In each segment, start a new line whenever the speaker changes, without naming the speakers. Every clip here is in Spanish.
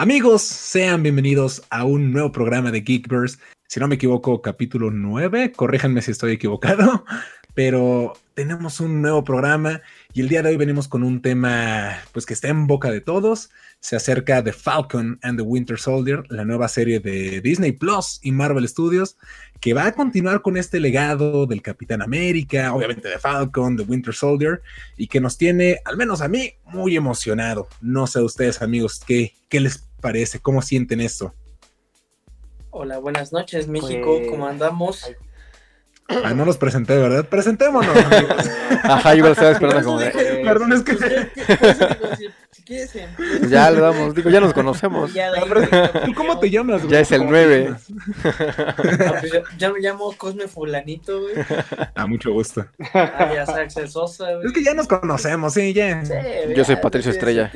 Amigos, sean bienvenidos a un nuevo programa de Geekverse. Si no me equivoco, capítulo 9. Corríjanme si estoy equivocado. Pero tenemos un nuevo programa y el día de hoy venimos con un tema pues que está en boca de todos. Se acerca de Falcon and the Winter Soldier, la nueva serie de Disney Plus y Marvel Studios, que va a continuar con este legado del Capitán América, obviamente de Falcon, de Winter Soldier, y que nos tiene, al menos a mí, muy emocionado. No sé a ustedes amigos, ¿qué, qué les parece? ¿Cómo sienten esto?
Hola, buenas noches México, pues, ¿cómo andamos?
Ah, no nos presenté, ¿verdad? Presentémonos, amigos.
Ajá, yo estaba esperando como de...
Perdón, es que...
Si quieres,
pues ya le damos, digo, ya nos conocemos.
¿Tú cómo te llamas,
güey? Ya es el 9.
Ah, pues ya, me llamo Cosme Fulanito, güey.
A mucho gusto.
Ah, ya Sosa, güey.
Es que ya nos conocemos, sí, ya.
yo soy Patricio Estrella.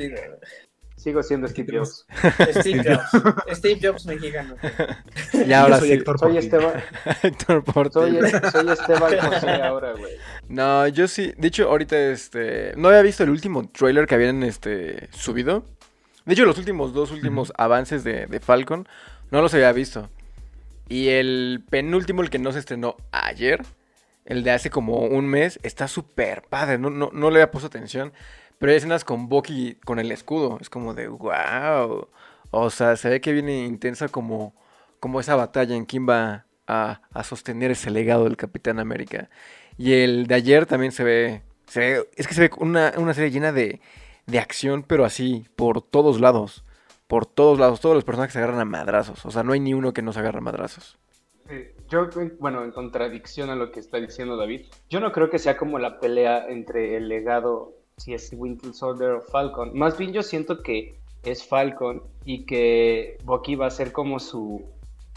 Sigo siendo Steve Jobs.
Steve Jobs. Steve Jobs mexicano.
Y ahora
soy
sí.
Héctor soy Esteban.
Héctor
Soy, soy Esteban José ahora, güey.
No, yo sí. De hecho, ahorita este. No había visto el último trailer que habían este subido. De hecho, los últimos dos últimos avances de, de Falcon no los había visto. Y el penúltimo, el que no se estrenó ayer, el de hace como un mes, está súper padre. No, no, no le había puesto atención. Pero hay escenas con Bucky con el escudo. Es como de wow. O sea, se ve que viene intensa como, como esa batalla en quién va a, sostener ese legado del Capitán América. Y el de ayer también se ve. es que se ve una, serie llena de, de acción, pero así, por todos lados. Por todos lados. Todos los personajes se agarran a madrazos. O sea, no hay ni uno que no se agarre a madrazos.
yo, bueno, en contradicción a lo que está diciendo David, yo no creo que sea como la pelea entre el legado si es Winter Soldier o Falcon. Más bien yo siento que es Falcon y que Bucky va a ser como su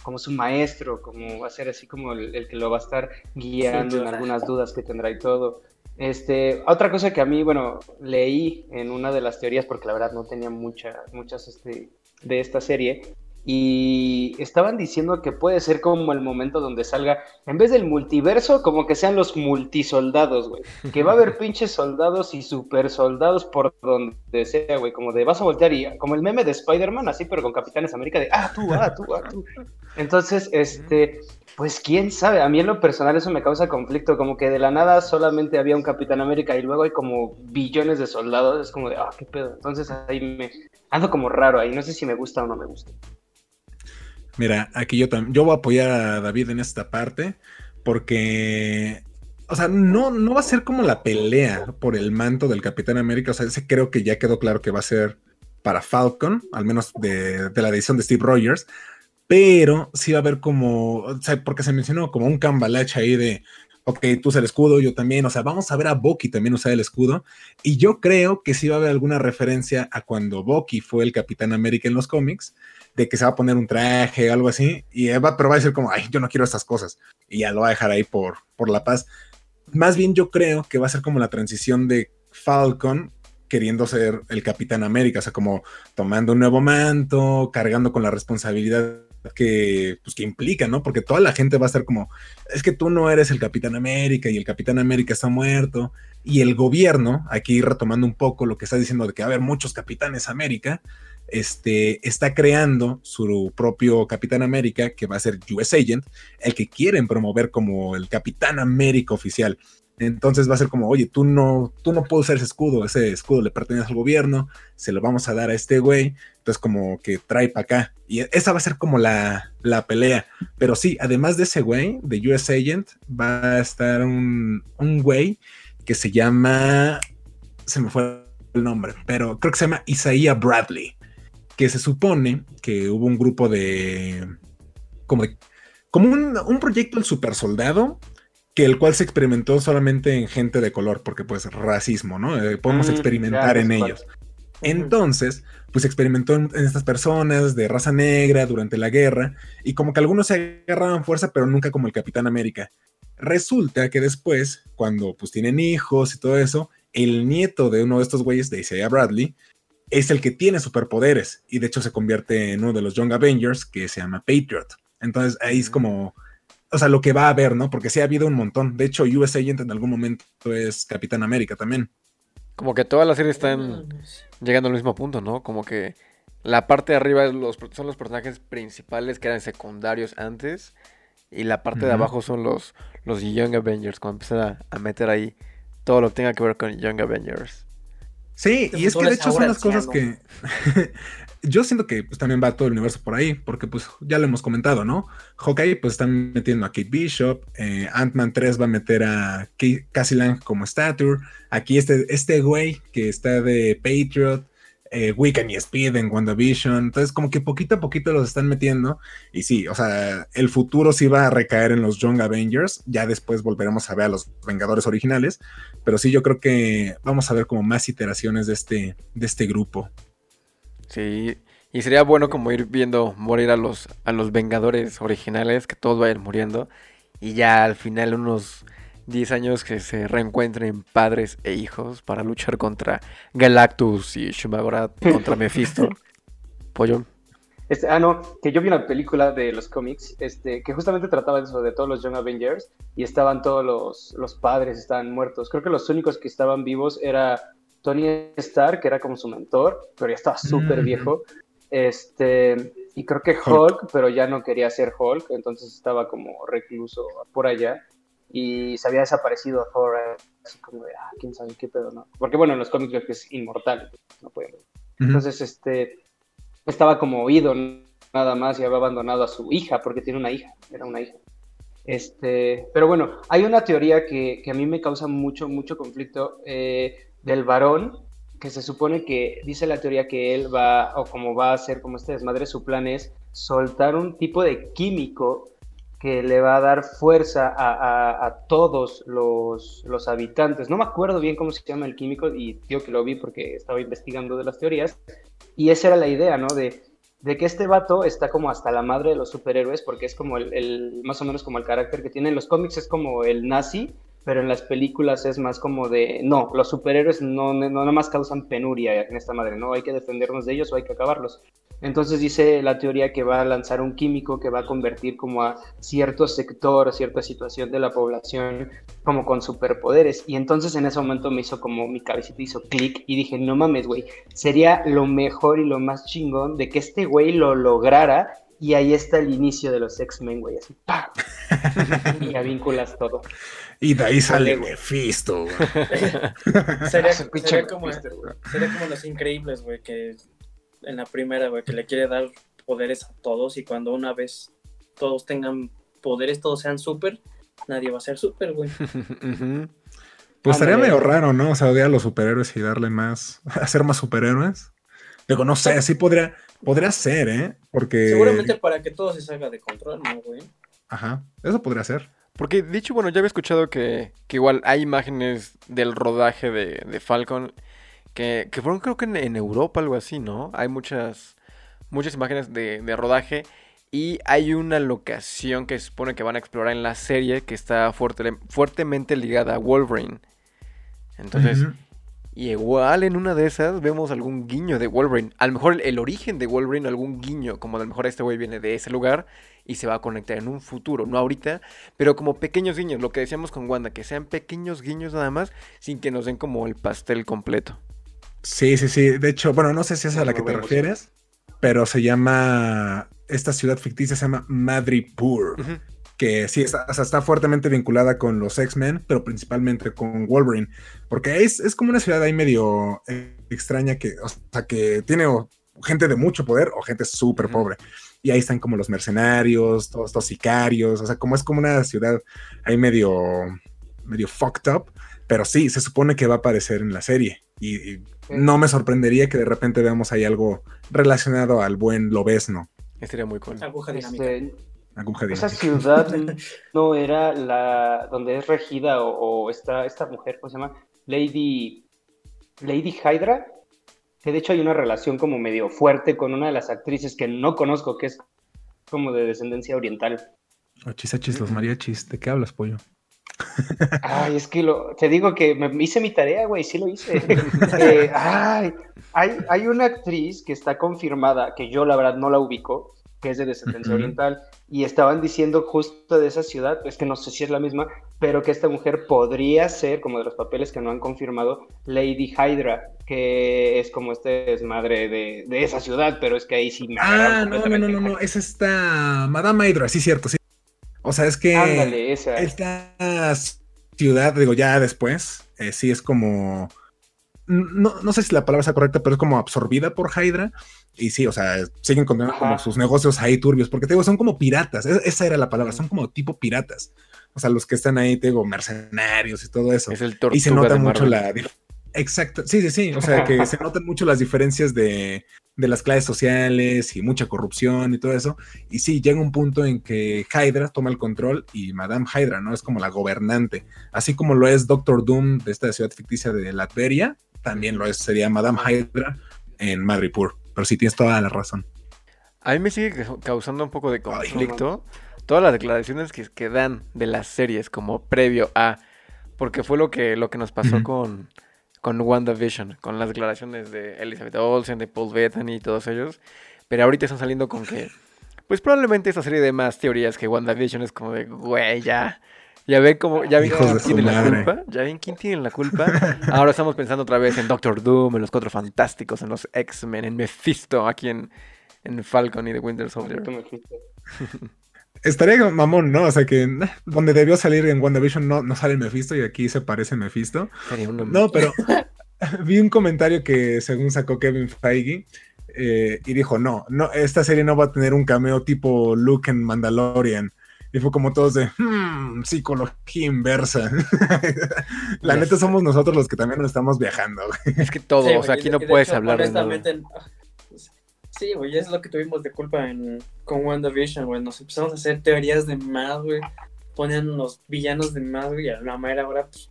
como su maestro, como va a ser así como el, que lo va a estar guiando en algunas dudas que tendrá y todo. Este, otra cosa que a mí, bueno, leí en una de las teorías, porque la verdad no tenía mucha, muchas este, de esta serie, y estaban diciendo que puede ser como el momento donde salga, en vez del multiverso, como que sean los multisoldados, güey. Que va a haber pinches soldados y super soldados por donde sea, güey. Como de vas a voltear y como el meme de Spider-Man, así, pero con Capitanes América de ah, tú, ah, tú, ah, tú. Entonces, este, pues quién sabe. A mí en lo personal eso me causa conflicto. Como que de la nada solamente había un Capitán América y luego hay como billones de soldados. Es como de ah, qué pedo. Entonces ahí me ando como raro ahí. No sé si me gusta o no me gusta.
Mira, aquí yo también, yo voy a apoyar a David en esta parte, porque, o sea, no, no va a ser como la pelea por el manto del Capitán América, o sea, ese creo que ya quedó claro que va a ser para Falcon, al menos de, la edición de Steve Rogers, pero sí va a haber como, o sea, porque se mencionó como un cambalache ahí de, ok, tú usas el escudo, yo también, o sea, vamos a ver a Bucky también usar el escudo, y yo creo que sí va a haber alguna referencia a cuando Bucky fue el Capitán América en los cómics, de que se va a poner un traje o algo así, y va, pero va a decir como, ay, yo no quiero estas cosas, y ya lo va a dejar ahí por, por la paz. Más bien yo creo que va a ser como la transición de Falcon queriendo ser el Capitán América, o sea, como tomando un nuevo manto, cargando con la responsabilidad que, pues, que implica, ¿no? Porque toda la gente va a estar como, es que tú no eres el Capitán América y el Capitán América está muerto. Y el gobierno, aquí retomando un poco lo que está diciendo de que va a haber muchos Capitanes América, este, está creando su propio Capitán América, que va a ser US Agent, el que quieren promover como el Capitán América oficial. Entonces va a ser como, oye, tú no, tú no puedes usar ese escudo, ese escudo le pertenece al gobierno, se lo vamos a dar a este güey, entonces como que trae para acá. Y esa va a ser como la, la, pelea. Pero sí, además de ese güey, de US Agent, va a estar un, un güey que se llama, se me fue el nombre, pero creo que se llama Isaiah Bradley que se supone que hubo un grupo de. como como un, proyecto del super soldado, que el cual se experimentó solamente en gente de color, porque pues racismo, ¿no? Eh, podemos mm, experimentar en ellos. Entonces, pues experimentó en, estas personas de raza negra durante la guerra, y como que algunos se agarraban fuerza, pero nunca como el Capitán América. Resulta que después, cuando pues tienen hijos y todo eso, el nieto de uno de estos güeyes, de Isaiah Bradley, es el que tiene superpoderes y de hecho se convierte en uno de los Young Avengers que se llama Patriot. Entonces ahí es como, o sea, lo que va a haber, ¿no? Porque sí ha habido un montón. De hecho, US Agent en algún momento es Capitán América también.
Como que todas las series están llegando al mismo punto, ¿no? Como que la parte de arriba los- son los personajes principales que eran secundarios antes. Y la parte de abajo son los, los Young Avengers. Cuando empiezan a, a meter ahí todo lo que tenga que ver con Young Avengers.
Sí,
Este
y es que de hecho son las cosas que yo siento que pues, también va todo el universo por ahí, porque pues ya lo hemos comentado, ¿no? Hawkeye pues están metiendo a Kate Bishop, eh, Ant-Man 3 va a meter a Cassie Lang como Stature, aquí este, este güey que está de Patriot, eh, y Speed en WandaVision, entonces como que poquito a poquito los están metiendo, y sí, o sea, el futuro sí va a recaer en los Young Avengers, ya después volveremos a ver a los Vengadores originales, pero sí, yo creo que vamos a ver como más iteraciones de este, de este grupo.
Sí, y sería bueno como ir viendo morir a los, a los Vengadores originales, que todos vayan muriendo. Y ya al final, unos 10 años que se reencuentren padres e hijos para luchar contra Galactus y Shumagorat contra Mephisto. Pollo.
Este, ah, no, que yo vi una película de los cómics este, que justamente trataba de eso, de todos los Young Avengers, y estaban todos los, los padres, estaban muertos. Creo que los únicos que estaban vivos era Tony Stark, que era como su mentor, pero ya estaba súper
Mm.
viejo. Este, y creo que Hulk, pero ya no quería ser Hulk, entonces estaba como recluso por allá. Y se había desaparecido Thor, así como de, ah, quién sabe qué pedo, ¿no? Porque bueno, en los cómics creo que es inmortal, no puede morir. Entonces, este, estaba como oído nada más y había abandonado a su hija, porque tiene una hija, era una hija. Este, pero bueno, hay una teoría que, que a mí me causa mucho, mucho conflicto eh, del varón, que se supone que dice la teoría que él va, o como va a hacer como este desmadre, su plan es soltar un tipo de químico que le va a dar fuerza a, todos los, los habitantes. No me acuerdo bien cómo se llama el químico y digo que lo vi porque estaba investigando de las teorías. Y esa era la idea, ¿no? De, de que este vato está como hasta la madre de los superhéroes porque es como el, el- más o menos como el carácter que tiene en los cómics, es como el nazi, pero en las películas es más como de, no, los superhéroes no, no nada más causan penuria en esta madre, ¿no? Hay que defendernos de ellos o hay que acabarlos. Entonces dice la teoría que va a lanzar un químico que va a convertir como a cierto sector, a cierta situación de la población como con superpoderes. Y entonces en ese momento me hizo como mi cabecita hizo clic y dije, no mames, güey, sería lo mejor y lo más chingón de que este güey lo lograra y ahí está el inicio de los X-Men, güey, así, ¡pam! y ya vinculas todo.
Y de ahí sale
güey.
Mephisto. güey.
Sería, sería como,
Mephisto, güey.
sería como los increíbles, güey, que en la primera, güey, que le quiere dar poderes a todos y cuando una vez todos tengan poderes, todos sean súper, nadie va a ser súper, güey.
Pues estaría medio raro, ¿no? O sea, odiar a los superhéroes y darle más, hacer más superhéroes. Digo, no sé, sí podría, podría ser, ¿eh? Porque.
Seguramente para que todo se salga de control, ¿no, güey?
Ajá, eso podría ser.
Porque, de hecho, bueno, ya había escuchado que, que igual hay imágenes del rodaje de, de Falcon que, que fueron creo que en, en Europa, algo así, ¿no? Hay muchas, muchas imágenes de, de rodaje y hay una locación que se supone que van a explorar en la serie que está fuerte, fuertemente ligada a Wolverine. Entonces, y igual en una de esas vemos algún guiño de Wolverine. A lo mejor el, el origen de Wolverine, algún guiño, como a lo mejor este güey viene de ese lugar y se va a conectar en un futuro, no ahorita, pero como pequeños guiños, lo que decíamos con Wanda, que sean pequeños guiños nada más, sin que nos den como el pastel completo.
Sí, sí, sí. De hecho, bueno, no sé si es a la que te refieres, pero se llama. Esta ciudad ficticia se llama Madripoor.
Ujú.
que sí, está, o sea, está fuertemente vinculada con los X-Men, pero principalmente con Wolverine, porque es, es como una ciudad ahí medio extraña que, o sea, que tiene o, gente de mucho poder o gente súper pobre. Y ahí están como los mercenarios, todos estos sicarios, o sea, como es como una ciudad ahí medio, medio fucked up, pero sí, se supone que va a aparecer en la serie. Y, y no me sorprendería que de repente veamos ahí algo relacionado al buen Lobesno,
Estaría muy cool.
Aguja dinámica.
Este,
aguja
esa
dinámica.
ciudad no era la donde es regida o, o está esta mujer, ¿cómo se llama? Lady Lady Hydra, que de hecho hay una relación como medio fuerte con una de las actrices que no conozco, que es como de descendencia oriental.
Ochis, los mariachis, ¿de qué hablas, pollo?
Ay, es que lo, te digo que me hice mi tarea, güey, sí lo hice. Eh, ay, hay, hay una actriz que está confirmada, que yo la verdad no la ubico, que es de descendencia oriental, y estaban diciendo justo de esa ciudad, es que no sé si es la misma, pero que esta mujer podría ser, como de los papeles que no han confirmado, Lady Hydra, que es como este es madre de, de esa ciudad, pero es que ahí sí me
Ah, no, no, no, no, no, es esta Madame Hydra, sí, cierto, sí. O sea, es que
Ándale, esa.
esta ciudad, digo, ya después, eh, sí es como. No, no sé si la palabra sea correcta, pero es como absorbida por Hydra. Y sí, o sea, siguen con como sus negocios ahí turbios, porque te digo, son como piratas. Esa era la palabra, son como tipo piratas. O sea, los que están ahí, te digo, mercenarios y todo eso.
Es el
Y se nota mucho la. dif- Exacto, sí, sí, sí. O sea, que se notan mucho las diferencias de, de las clases sociales y mucha corrupción y todo eso. Y sí, llega un punto en que Hydra toma el control y Madame Hydra, ¿no? Es como la gobernante. Así como lo es Doctor Doom de esta ciudad ficticia de Latveria, también lo es, sería Madame Hydra en Madripoor. Pero sí, tienes toda la razón.
A mí me sigue ca- causando un poco de
Ay,
conflicto todas las declaraciones que, que dan de las series como previo a, porque fue lo que, lo que nos pasó con, con WandaVision, con las declaraciones de Elizabeth Olsen, de Paul Bettany y todos ellos, pero ahorita están saliendo con que, pues probablemente esta serie de más teorías que WandaVision es como de, güey, ya, ya ven cómo, ya ven quién tiene la culpa, ya ven quién tiene la culpa. Ahora estamos pensando otra vez en Doctor Doom, en los Cuatro Fantásticos, en los X-Men, en Mephisto, aquí en, en Falcon y The Winter Soldier.
Estaría mamón, ¿no? O sea, que donde debió salir en WandaVision no, no sale Mephisto y aquí se parece Mephisto. No, pero vi un comentario que según sacó Kevin Feige eh, y dijo, no, no, esta serie no va a tener un cameo tipo Luke en Mandalorian. Y fue como todos de, "Hmm, psicología inversa. La
Ya
neta
sé.
somos nosotros los que también nos estamos viajando. güey.
Es que todo,
Sí,
o sea, aquí no puedes
hecho,
hablar de nada.
Sí, güey, es lo que tuvimos de culpa en, con WandaVision, güey. Nos empezamos a hacer teorías de más, güey. Ponían los villanos de más, güey, y a la mera hora, pues,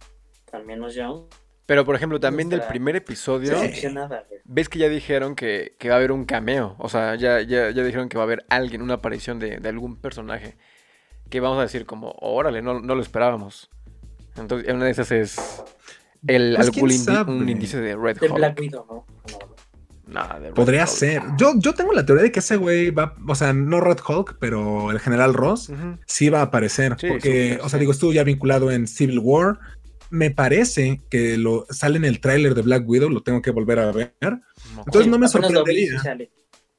también nos llevamos
Pero, por ejemplo, también del primer episodio,
Sí.
decepcionada, güey.
ves que ya dijeron que, que va a haber un cameo. O sea, ya, ya, ya dijeron que va a haber alguien, una aparición de, de algún personaje. Que vamos a decir como, órale, no, no lo esperábamos. Entonces, una de esas es el,
Pues,
algún indi-
sabe.
un indicio de Red
De
Hulk.
Black Widow, ¿no? No,
Nah, de
Podría
Hulk.
ser. Yo, yo tengo la teoría de que ese güey va, o sea, no Red Hulk, pero el general Ross sí va a aparecer.
Sí,
porque, o sea, digo, estuvo ya vinculado en Civil War. Me parece que lo sale en el tráiler de Black Widow, lo tengo que volver a ver. Entonces no me sorprendería.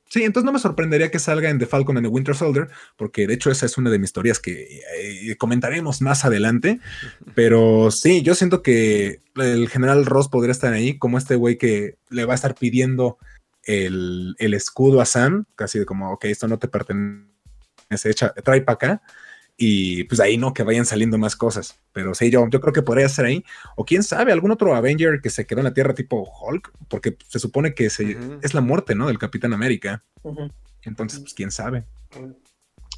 Sí
entonces no me sorprendería que salga en The Falcon and the Winter Soldier, porque de hecho esa es una de mis teorías que eh, comentaremos más adelante. Pero sí, yo siento que el general Ross podría estar ahí como este güey que le va a estar pidiendo el, el escudo a Sam, casi de como, ok, esto no te pertenece, echa, trae para acá. Y pues ahí no, que vayan saliendo más cosas. Pero sí, yo, yo creo que podría ser ahí. O quién sabe, algún otro Avenger que se quedó en la Tierra tipo Hulk, porque se supone que se, es la muerte, ¿no? Del Capitán América. Entonces, pues quién sabe.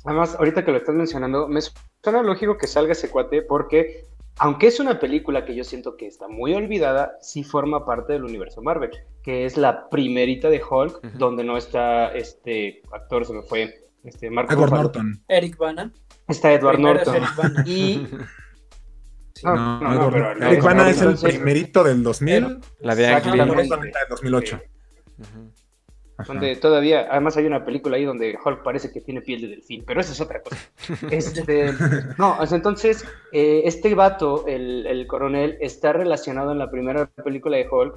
Además, ahorita que lo estás mencionando, me suena lógico que salga ese cuate porque, aunque es una película que yo siento que está muy olvidada, sí forma parte del universo Marvel, que es la primerita de Hulk, donde no está este actor, se me fue, este Ruffalo.
Norton.
Eric Bana.
Está Edward
es
Norton. Y
Sí.
No,
No,
no, pero
Eric Bana es el
entonces-
primerito del 2000.
La de Ang. Lee.
En 2008.
Ujú.
Ajá.
donde todavía, además hay una película ahí donde Hulk parece que tiene piel de delfín, pero eso es otra cosa. Este, no, entonces, eh, este vato, el, el coronel, está relacionado en la primera película de Hulk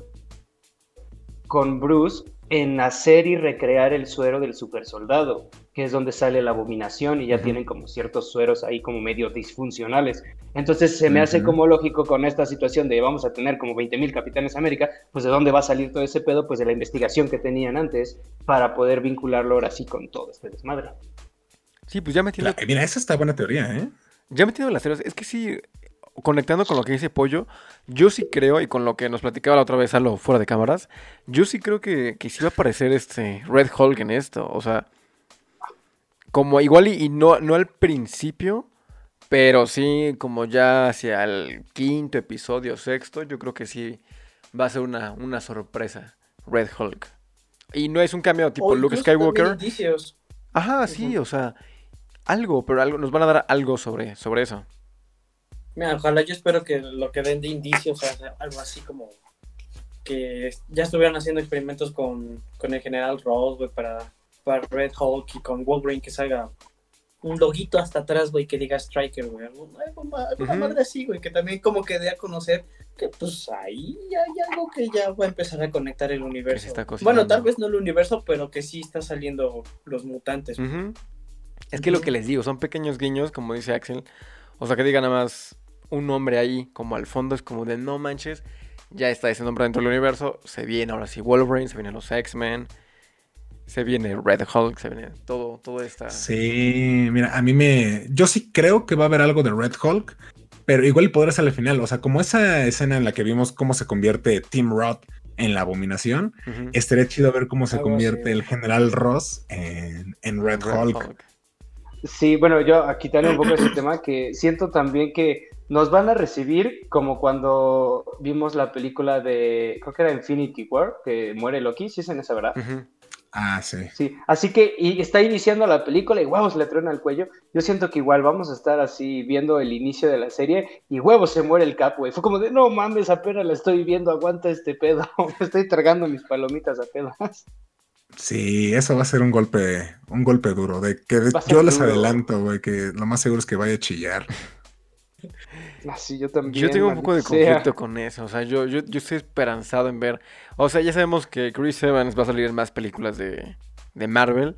con Bruce en hacer y recrear el suero del super soldado, que es donde sale la abominación y ya tienen como ciertos sueros ahí como medio disfuncionales. Entonces se me hace como lógico con esta situación de vamos a tener como 20.000 Capitanes América, pues de dónde va a salir todo ese pedo, pues de la investigación que tenían antes para poder vincularlo ahora sí con todo este desmadre.
Sí, pues ya metiendo,
Claro, mira, esa está buena teoría, ¿eh?
ya metiendo las teorías, es que sí, conectando con lo que dice Pollo, yo sí creo, y con lo que nos platicaba la otra vez Alo fuera de cámaras, yo sí creo que, que sí va a aparecer este Red Hulk en esto. O sea, como igual y, y no, no al principio, pero sí como ya hacia el quinto episodio, sexto, yo creo que sí va a ser una, una sorpresa Red Hulk. Y no es un cameo tipo
O
Luke Skywalker. Ajá, sí, o sea, algo, pero algo, nos van a dar algo sobre, sobre eso.
Mira, ojalá yo espero que lo que den de indicios sea algo así como que ya estuvieran haciendo experimentos con, con el general Ross, güey, para, para Red Hulk y con Wolverine que salga un loguito hasta atrás, güey, que diga Striker, güey. Ma- alguna
Ujú.
madre así, güey, que también como que dé a conocer que pues ahí ya hay algo que ya va a empezar a conectar el universo. bueno, tal vez no el universo, pero que sí está saliendo los mutantes.
Es que lo que les digo, son pequeños guiños, como dice Axel. O sea, que diga nada más un nombre ahí, como al fondo, es como de no manches. Ya está ese nombre dentro del universo. Se viene ahora sí Wolverine, se vienen los X-Men. Se viene Red Hulk, se viene todo, todo esta.
Sí, mira, a mí me. Yo sí creo que va a haber algo de Red Hulk, pero igual podrá ser al final. O sea, como esa escena en la que vimos cómo se convierte Tim Roth en la abominación,
Ujú.
estaría chido ver cómo se
Algo
convierte
así.
el general Ross en, en Red, Hulk.
Sí, bueno, yo aquí también un poco ese tema que siento también que nos van a recibir como cuando vimos la película de, creo que era Infinity War, que muere Loki, sí es en esa, ¿verdad?
Ah, sí.
Sí, así que y está iniciando la película y huevos le truena el cuello. Yo siento que igual vamos a estar así viendo el inicio de la serie y huevos se muere el cap, güey. Fue como de, no mames, apenas la estoy viendo, aguanta este pedo. Me estoy tragando mis palomitas apenas.
Sí, eso va a ser un golpe, un golpe duro. De que yo les
duro.
adelanto, güey, que lo más seguro es que vaya a chillar.
Así yo también.
Yo tengo un poco de
sea.
conflicto con eso. O sea, yo, yo, yo estoy esperanzado en ver. O sea, ya sabemos que Chris Evans va a salir en más películas de, de Marvel.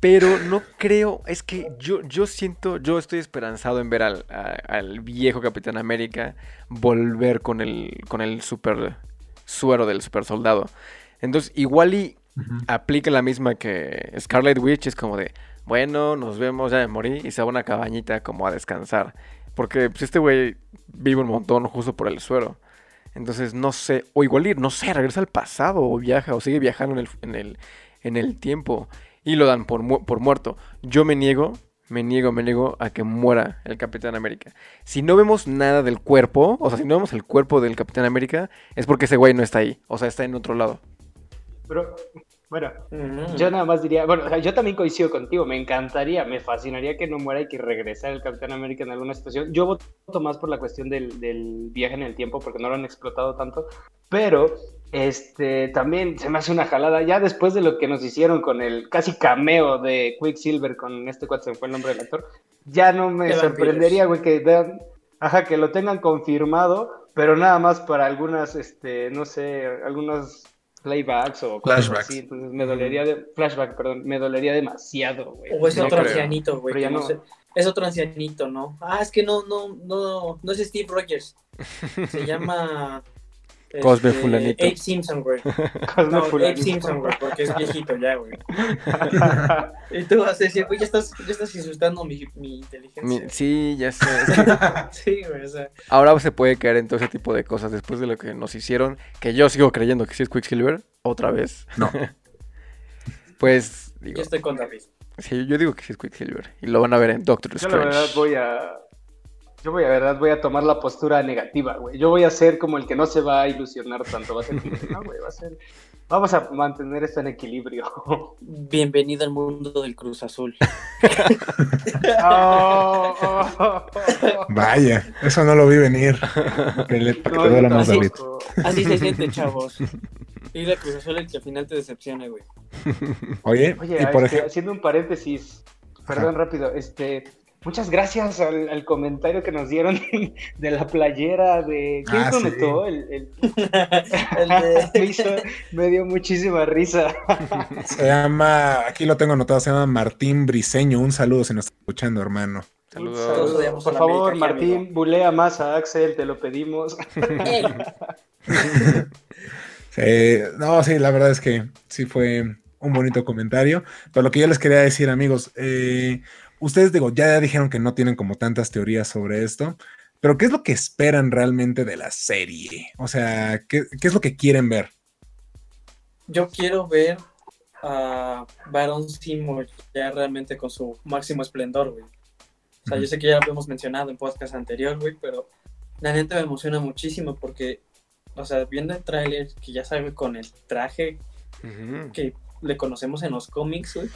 Pero no creo. Es que yo, yo siento. Yo estoy esperanzado en ver al, a- al viejo Capitán América volver con el, con el super suero del super soldado. Entonces, igual y aplica la misma que Scarlet Witch, es como de, bueno, nos vemos, ya me morí, y se va a una cabañita como a descansar. Porque pues, este güey vive un montón justo por el suero. Entonces, no sé, o igual ir, no sé, regresa al pasado, o viaja, o sigue viajando en el, en el, en el tiempo, y lo dan por, mu- por muerto. Yo me niego, me niego, me niego a que muera el Capitán América. Si no vemos nada del cuerpo, o sea, si no vemos el cuerpo del Capitán América, es porque ese güey no está ahí, o sea, está en otro lado.
Pero, bueno, yo nada más diría, bueno, yo también coincido contigo, me encantaría, me fascinaría que no muera y que regresara el Capitán América en alguna situación. Yo voto más por la cuestión del, del viaje en el tiempo porque no lo han explotado tanto, pero este también se me hace una jalada. Ya después de lo que nos hicieron con el casi cameo de Quicksilver con este cuate, se me fue el nombre del actor, ya no me
De
sorprendería, güey, que ajá, que lo tengan confirmado, pero nada más para algunas, este, no sé, algunos playbacks o cosas
Flashbacks.
así, entonces me dolería de flashback, perdón, me dolería demasiado, güey.
O es
No
otro
creo.
ancianito, güey. No
no.
sé- Es otro ancianito, ¿no? Ah, es que no, no, no, no es Steve Rogers. Se llama.
Cosme
este,
fulanito.
Abe Simpson, güey.
Cosme
No, Abe
fulanito.
Simpson, güey, porque es viejito ya, güey. Y tú vas a decir, güey, ya estás, ya estás insultando mi, mi
Mi-
inteligencia.
sí, ya sé.
Sí, güey, o sea.
ahora se puede caer en todo ese tipo de cosas después de lo que nos hicieron, que yo sigo creyendo que sí es Quicksilver, otra vez.
No.
Pues, digo,
Yo estoy con David.
sí, yo digo que sí es Quicksilver. Y lo van a ver en Doctor
Yo la
Strange.
verdad voy a. Yo voy a verdad voy a tomar la postura negativa, güey. Yo voy a ser como el que no se va a ilusionar tanto. Va a ser como, no, güey, va a ser. Vamos a mantener esto en equilibrio.
Bienvenido al mundo del Cruz Azul.
Oh, oh, oh, oh.
Vaya, eso no lo vi venir. Que le- para que
No,
te duela
yo
más, David.
tampoco.
Así se siente, chavos. Y la Cruz Azul es que al final te decepcione, güey.
Oye,
Oye,
y por
este,
ejemplo,
haciendo un paréntesis, perdón, rápido, este, muchas gracias al, al comentario que nos dieron de la playera de ¿quién
Ah,
conectó? El, el-
El de-
me, hizo- me dio muchísima risa.
se llama, aquí lo tengo anotado, se llama Martín Briseño. Un saludo si nos está escuchando, hermano.
Saludos.
A
Por favor,
América,
Martín,
amigo.
bulea más a Axel, te lo pedimos.
Sí, no, sí, la verdad es que sí fue un bonito comentario. Pero lo que yo les quería decir, amigos, eh, ustedes digo, ya dijeron que no tienen como tantas teorías sobre esto, pero ¿qué es lo que esperan realmente de la serie? O sea, ¿qué, qué es lo que quieren ver?
Yo quiero ver a Baron Seymour ya realmente con su máximo esplendor, güey. O sea, yo sé que ya lo hemos mencionado en podcast anterior, güey, pero la neta me emociona muchísimo porque, o sea, viendo el tráiler que ya sabe con el traje que le conocemos en los cómics, güey,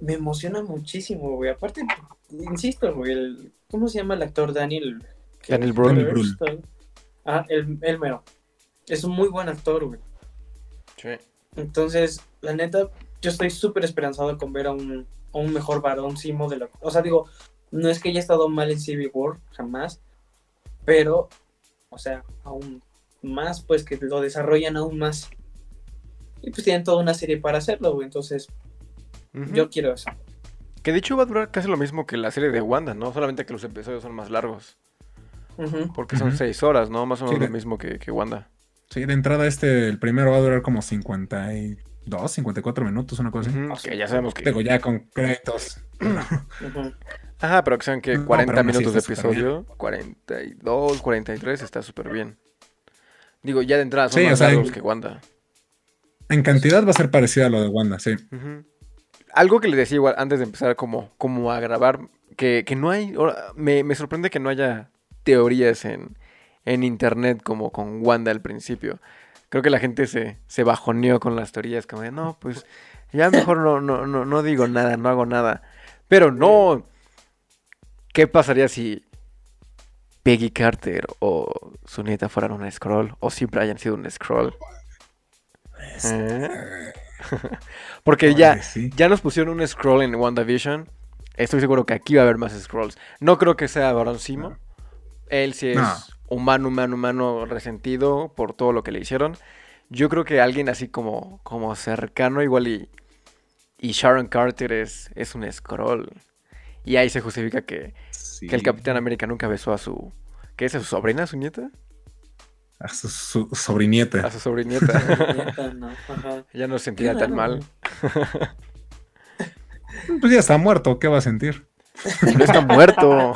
me emociona muchísimo, güey. Aparte, insisto, güey, el- ¿cómo se llama el actor Daniel?
Daniel Brühl.
Ah, el, el mero. Es un muy buen actor, güey.
Sí.
Entonces, la neta, yo estoy súper esperanzado con ver a un un mejor varón Simo de lo O sea, digo, no es que haya estado mal en Civil War, jamás, pero, o sea, aún más, pues que lo desarrollan aún más. Y pues tienen toda una serie para hacerlo, güey. Entonces, Yo quiero eso.
Que de hecho va a durar casi lo mismo que la serie de Wanda, ¿no? Solamente que los episodios son más largos. Porque son
Ujú.
seis horas, ¿no? Más o menos
Sí,
lo
de-
mismo que, que Wanda.
Sí, de entrada este, el primero va a durar como 52, 54 minutos, una cosa así.
Que ya sabemos que...
Digo, ya con créditos.
Ajá, pero que sean que
No,
40
pero aún así
minutos de episodio, 42, 43, está súper bien. Digo, ya de entrada son
Sí, o
más
sea,
largos
en-
que Wanda.
En cantidad va a ser parecido a lo de Wanda, sí.
Algo que les decía igual antes de empezar como, como a grabar, que, que no hay, me, me sorprende que no haya teorías en, en internet como con Wanda al principio. Creo que la gente se, se bajoneó con las teorías, como de, no, pues ya mejor no, no, no, no digo nada, no hago nada. Pero no, ¿qué pasaría si Peggy Carter o su nieta fueran una scroll o siempre hayan sido un scroll? ¿Eh? Porque ya,
sí.
ya nos pusieron un scroll en WandaVision. Estoy seguro que aquí va a haber más scrolls. No creo que sea Barón Simo. Él sí es
No.
humano, humano, humano resentido por todo lo que le hicieron. Yo creo que alguien así como, como cercano, igual y, y Sharon Carter es, es un scroll. Y ahí se justifica que,
Sí.
que el Capitán América nunca besó a su... ¿Qué es? ¿A su sobrina? ¿A su nieta?
A su, su sobrinieta.
A su sobrineta.
Neta, no. Ajá.
ya no se sentía tan mal.
Pues ya está muerto, ¿qué va a sentir?
No está muerto.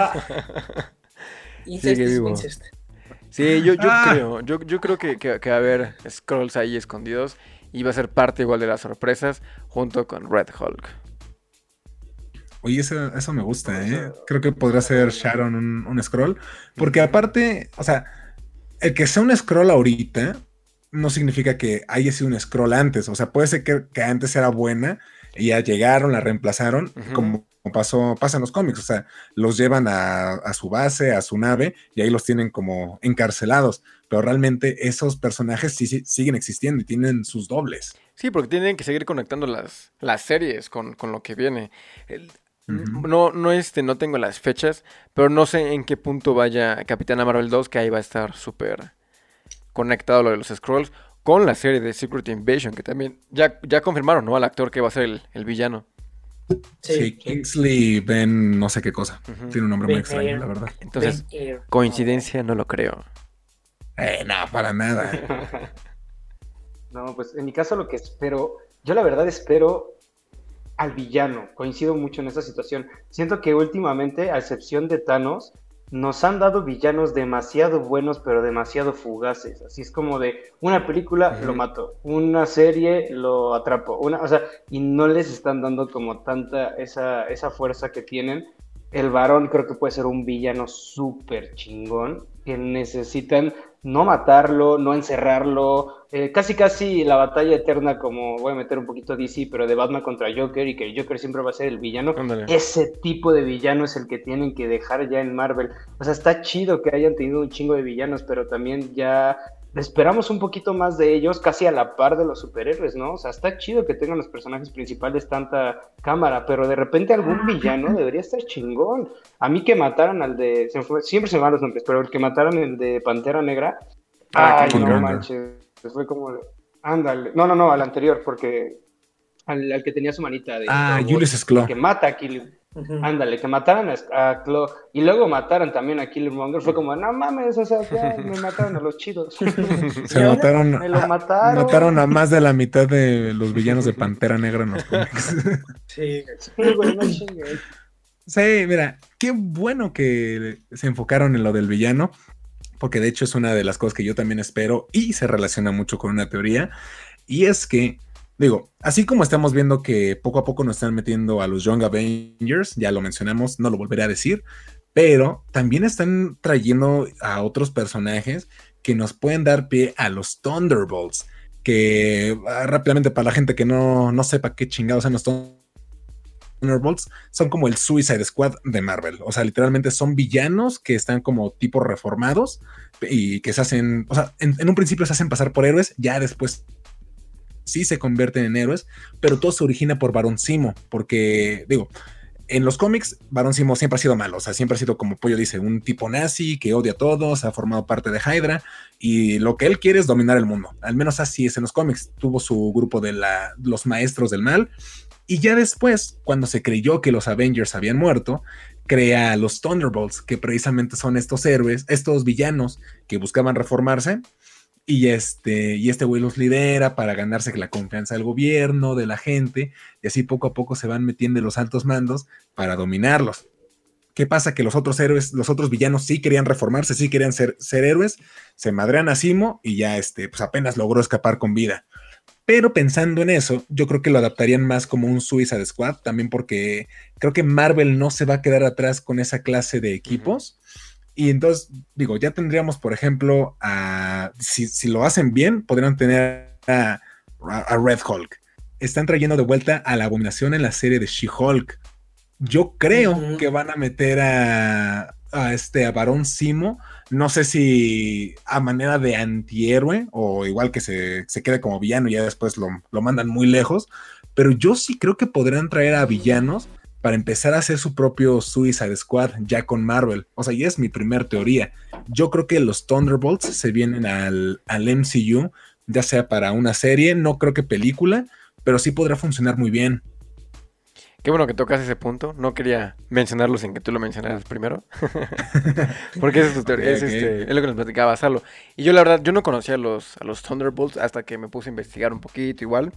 Sigue vivo. Sí, yo, yo
Ah.
creo, yo, yo creo que, que- que va a haber scrolls ahí escondidos y va a ser parte igual de las sorpresas junto con Red Hulk.
Oye, eso, eso me gusta, ¿eh? Creo que podría ser Sharon un, un scroll. Porque aparte, o sea, el que sea un scroll ahorita no significa que haya sido un scroll antes. O sea, puede ser que, que antes era buena y ya llegaron, la reemplazaron, como pasó, pasa en los cómics. O sea, los llevan a, a su base, a su nave, y ahí los tienen como encarcelados. Pero realmente esos personajes sí, sí siguen existiendo y tienen sus dobles.
Sí, porque tienen que seguir conectando las, las series con, con lo que viene. El- No, no, este, no tengo las fechas, pero no sé en qué punto vaya Capitana Marvel 2, que ahí va a estar súper conectado lo de los scrolls con la serie de Secret Invasion, que también ya, ya confirmaron, ¿no? Al actor que va a ser el, el villano.
Sí,
Sí.
Kingsley Ben no sé qué cosa. Tiene un nombre muy extraño,
Air.
la verdad.
Entonces, coincidencia no lo creo.
Eh, no, para nada.
No, pues en mi caso lo que espero, yo la verdad espero al villano, coincido mucho en esta situación. Siento que últimamente, a excepción de Thanos, nos han dado villanos demasiado buenos, pero demasiado fugaces. Así es como de una película lo mato, una serie lo atrapo, una, o sea, y no les están dando como tanta esa, esa fuerza que tienen. El varón creo que puede ser un villano súper chingón, que necesitan no matarlo, no encerrarlo, eh, casi casi la batalla eterna como voy a meter un poquito DC, pero de Batman contra Joker y que Joker siempre va a ser el villano.
Ándale.
Ese tipo de villano es el que tienen que dejar ya en Marvel. O sea, está chido que hayan tenido un chingo de villanos, pero también ya esperamos un poquito más de ellos, casi a la par de los superhéroes, ¿no? O sea, está chido que tengan los personajes principales tanta cámara, pero de repente algún villano debería estar chingón. A mí que mataran al de, se me fue- siempre se me van los nombres, pero el que mataran el de Pantera Negra,
Ah,
ay, no
Killmonger.
manches, fue como, ándale, no, no, no, al anterior, porque al, al que tenía su manita de
Ah, Julius Sklo.
que mata a Kill,
Ujú.
Ándale, que mataran a, Claw y luego mataran también a Killmonger. Fue como, no mames, o sea, ya me mataron a los chidos.
Se mataron,
Me lo
a-
mataron.
mataron a más de la mitad de los villanos de Pantera Negra en los cómics.
Sí,
Sí, güey, no chingues.
Sí, mira, qué bueno que se enfocaron en lo del villano, porque de hecho es una de las cosas que yo también espero y se relaciona mucho con una teoría, y es que, digo, así como estamos viendo que poco a poco nos están metiendo a los Young Avengers, ya lo mencionamos, no lo volveré a decir, pero también están trayendo a otros personajes que nos pueden dar pie a los Thunderbolts, que ah, rápidamente para la gente que no, no sepa qué chingados son los Thunderbolts, son como el Suicide Squad de Marvel. O sea, literalmente son villanos que están como tipo reformados y que se hacen, o sea, en, en un principio se hacen pasar por héroes, ya después sí se convierten en héroes, pero todo se origina por Barón Simo, porque, digo, en los cómics, Barón Simo siempre ha sido malo, o sea, siempre ha sido como Pollo dice, un tipo nazi que odia a todos, ha formado parte de Hydra y lo que él quiere es dominar el mundo. Al menos así es en los cómics. Tuvo su grupo de la, los maestros del mal y ya después, cuando se creyó que los Avengers habían muerto, crea los Thunderbolts, que precisamente son estos héroes, estos villanos que buscaban reformarse y este, y este güey los lidera para ganarse la confianza del gobierno, de la gente, y así poco a poco se van metiendo en los altos mandos para dominarlos. ¿Qué pasa? Que los otros héroes, los otros villanos sí querían reformarse, sí querían ser, ser héroes, se madrean a Simo y ya este, pues apenas logró escapar con vida. Pero pensando en eso, yo creo que lo adaptarían más como un Suicide Squad, también porque creo que Marvel no se va a quedar atrás con esa clase de equipos. Y entonces, digo, ya tendríamos, por ejemplo, a, si, lo hacen bien, podrían tener a, Red Hulk. Están trayendo de vuelta a la abominación en la serie de She-Hulk. Yo creo que van a meter a, a este a Barón Simo. No sé si a manera de antihéroe o igual que se, quede como villano y ya después lo, lo mandan muy lejos. Pero yo sí creo que podrán traer a villanos para empezar a hacer su propio Suicide Squad ya con Marvel. O sea, y es mi primer teoría. Yo creo que los Thunderbolts se vienen al, al MCU, ya sea para una serie, no creo que película, pero sí podrá funcionar muy bien.
Qué bueno que tocas ese punto. No quería mencionarlo sin que tú lo mencionaras primero. Porque esa es tu teoría. Este, es, lo que nos platicaba Salo. Y yo, la verdad, yo no conocía los, a los Thunderbolts hasta que me puse a investigar un poquito igual.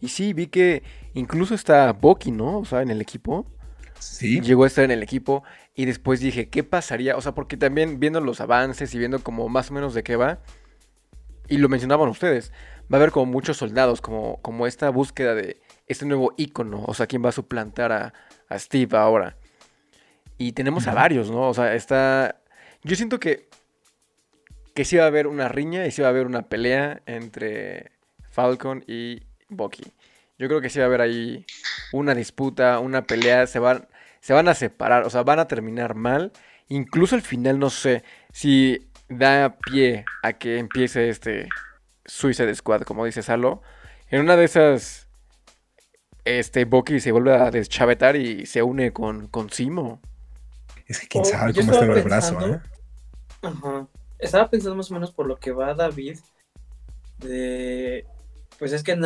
Y sí, vi que incluso está Bucky, ¿no? O sea, en el equipo.
Sí.
Llegó a estar en el equipo. Y después dije, ¿qué pasaría? O sea, porque también viendo los avances y viendo como más o menos de qué va. Y lo mencionaban ustedes. Va a haber como muchos soldados, como, como esta búsqueda de este nuevo ícono. O sea, quién va a suplantar a, Steve ahora. Y tenemos a varios, ¿no? O sea, está. Yo siento que. Que sí va a haber una riña y sí va a haber una pelea entre Falcon y Bucky. Yo creo que sí va a haber ahí una disputa, una pelea, se van, se van a separar, o sea, van a terminar mal. Incluso al final no sé si da pie a que empiece este Suicide Squad, como dice Salo. En una de esas, este Bucky se vuelve a deschavetar y se une con, con Simo.
Es que quién oh, sabe cómo está el brazo, ¿eh?
Ajá. Estaba pensando más o menos por lo que va David de pues es que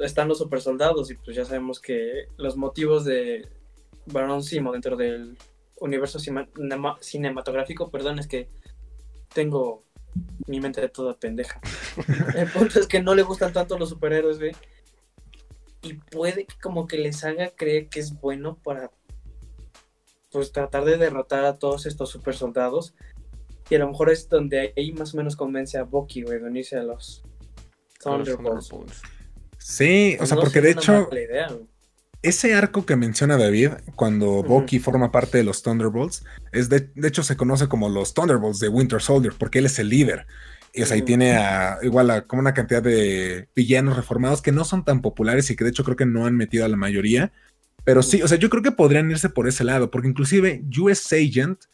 están los super soldados y pues ya sabemos que los motivos de Baron Simo dentro del universo cinematográfico, perdón, es que tengo mi mente de toda pendeja. El punto es que no le gustan tanto los superhéroes, güey. Y puede que como que les haga creer que es bueno para pues tratar de derrotar a todos estos super soldados. Y a lo mejor es donde ahí más o menos convence a Bucky, güey, de unirse a los
Sí, o sea, porque de hecho, ese arco que menciona David, cuando Bucky forma parte de los Thunderbolts, es de, hecho se conoce como los Thunderbolts de Winter Soldier, porque él es el líder. Y o sea, ahí tiene a, igual a, como una cantidad de villanos reformados que no son tan populares y que de hecho creo que no han metido a la mayoría. Pero sí, o sea, yo creo que podrían irse por ese lado, porque inclusive US Agent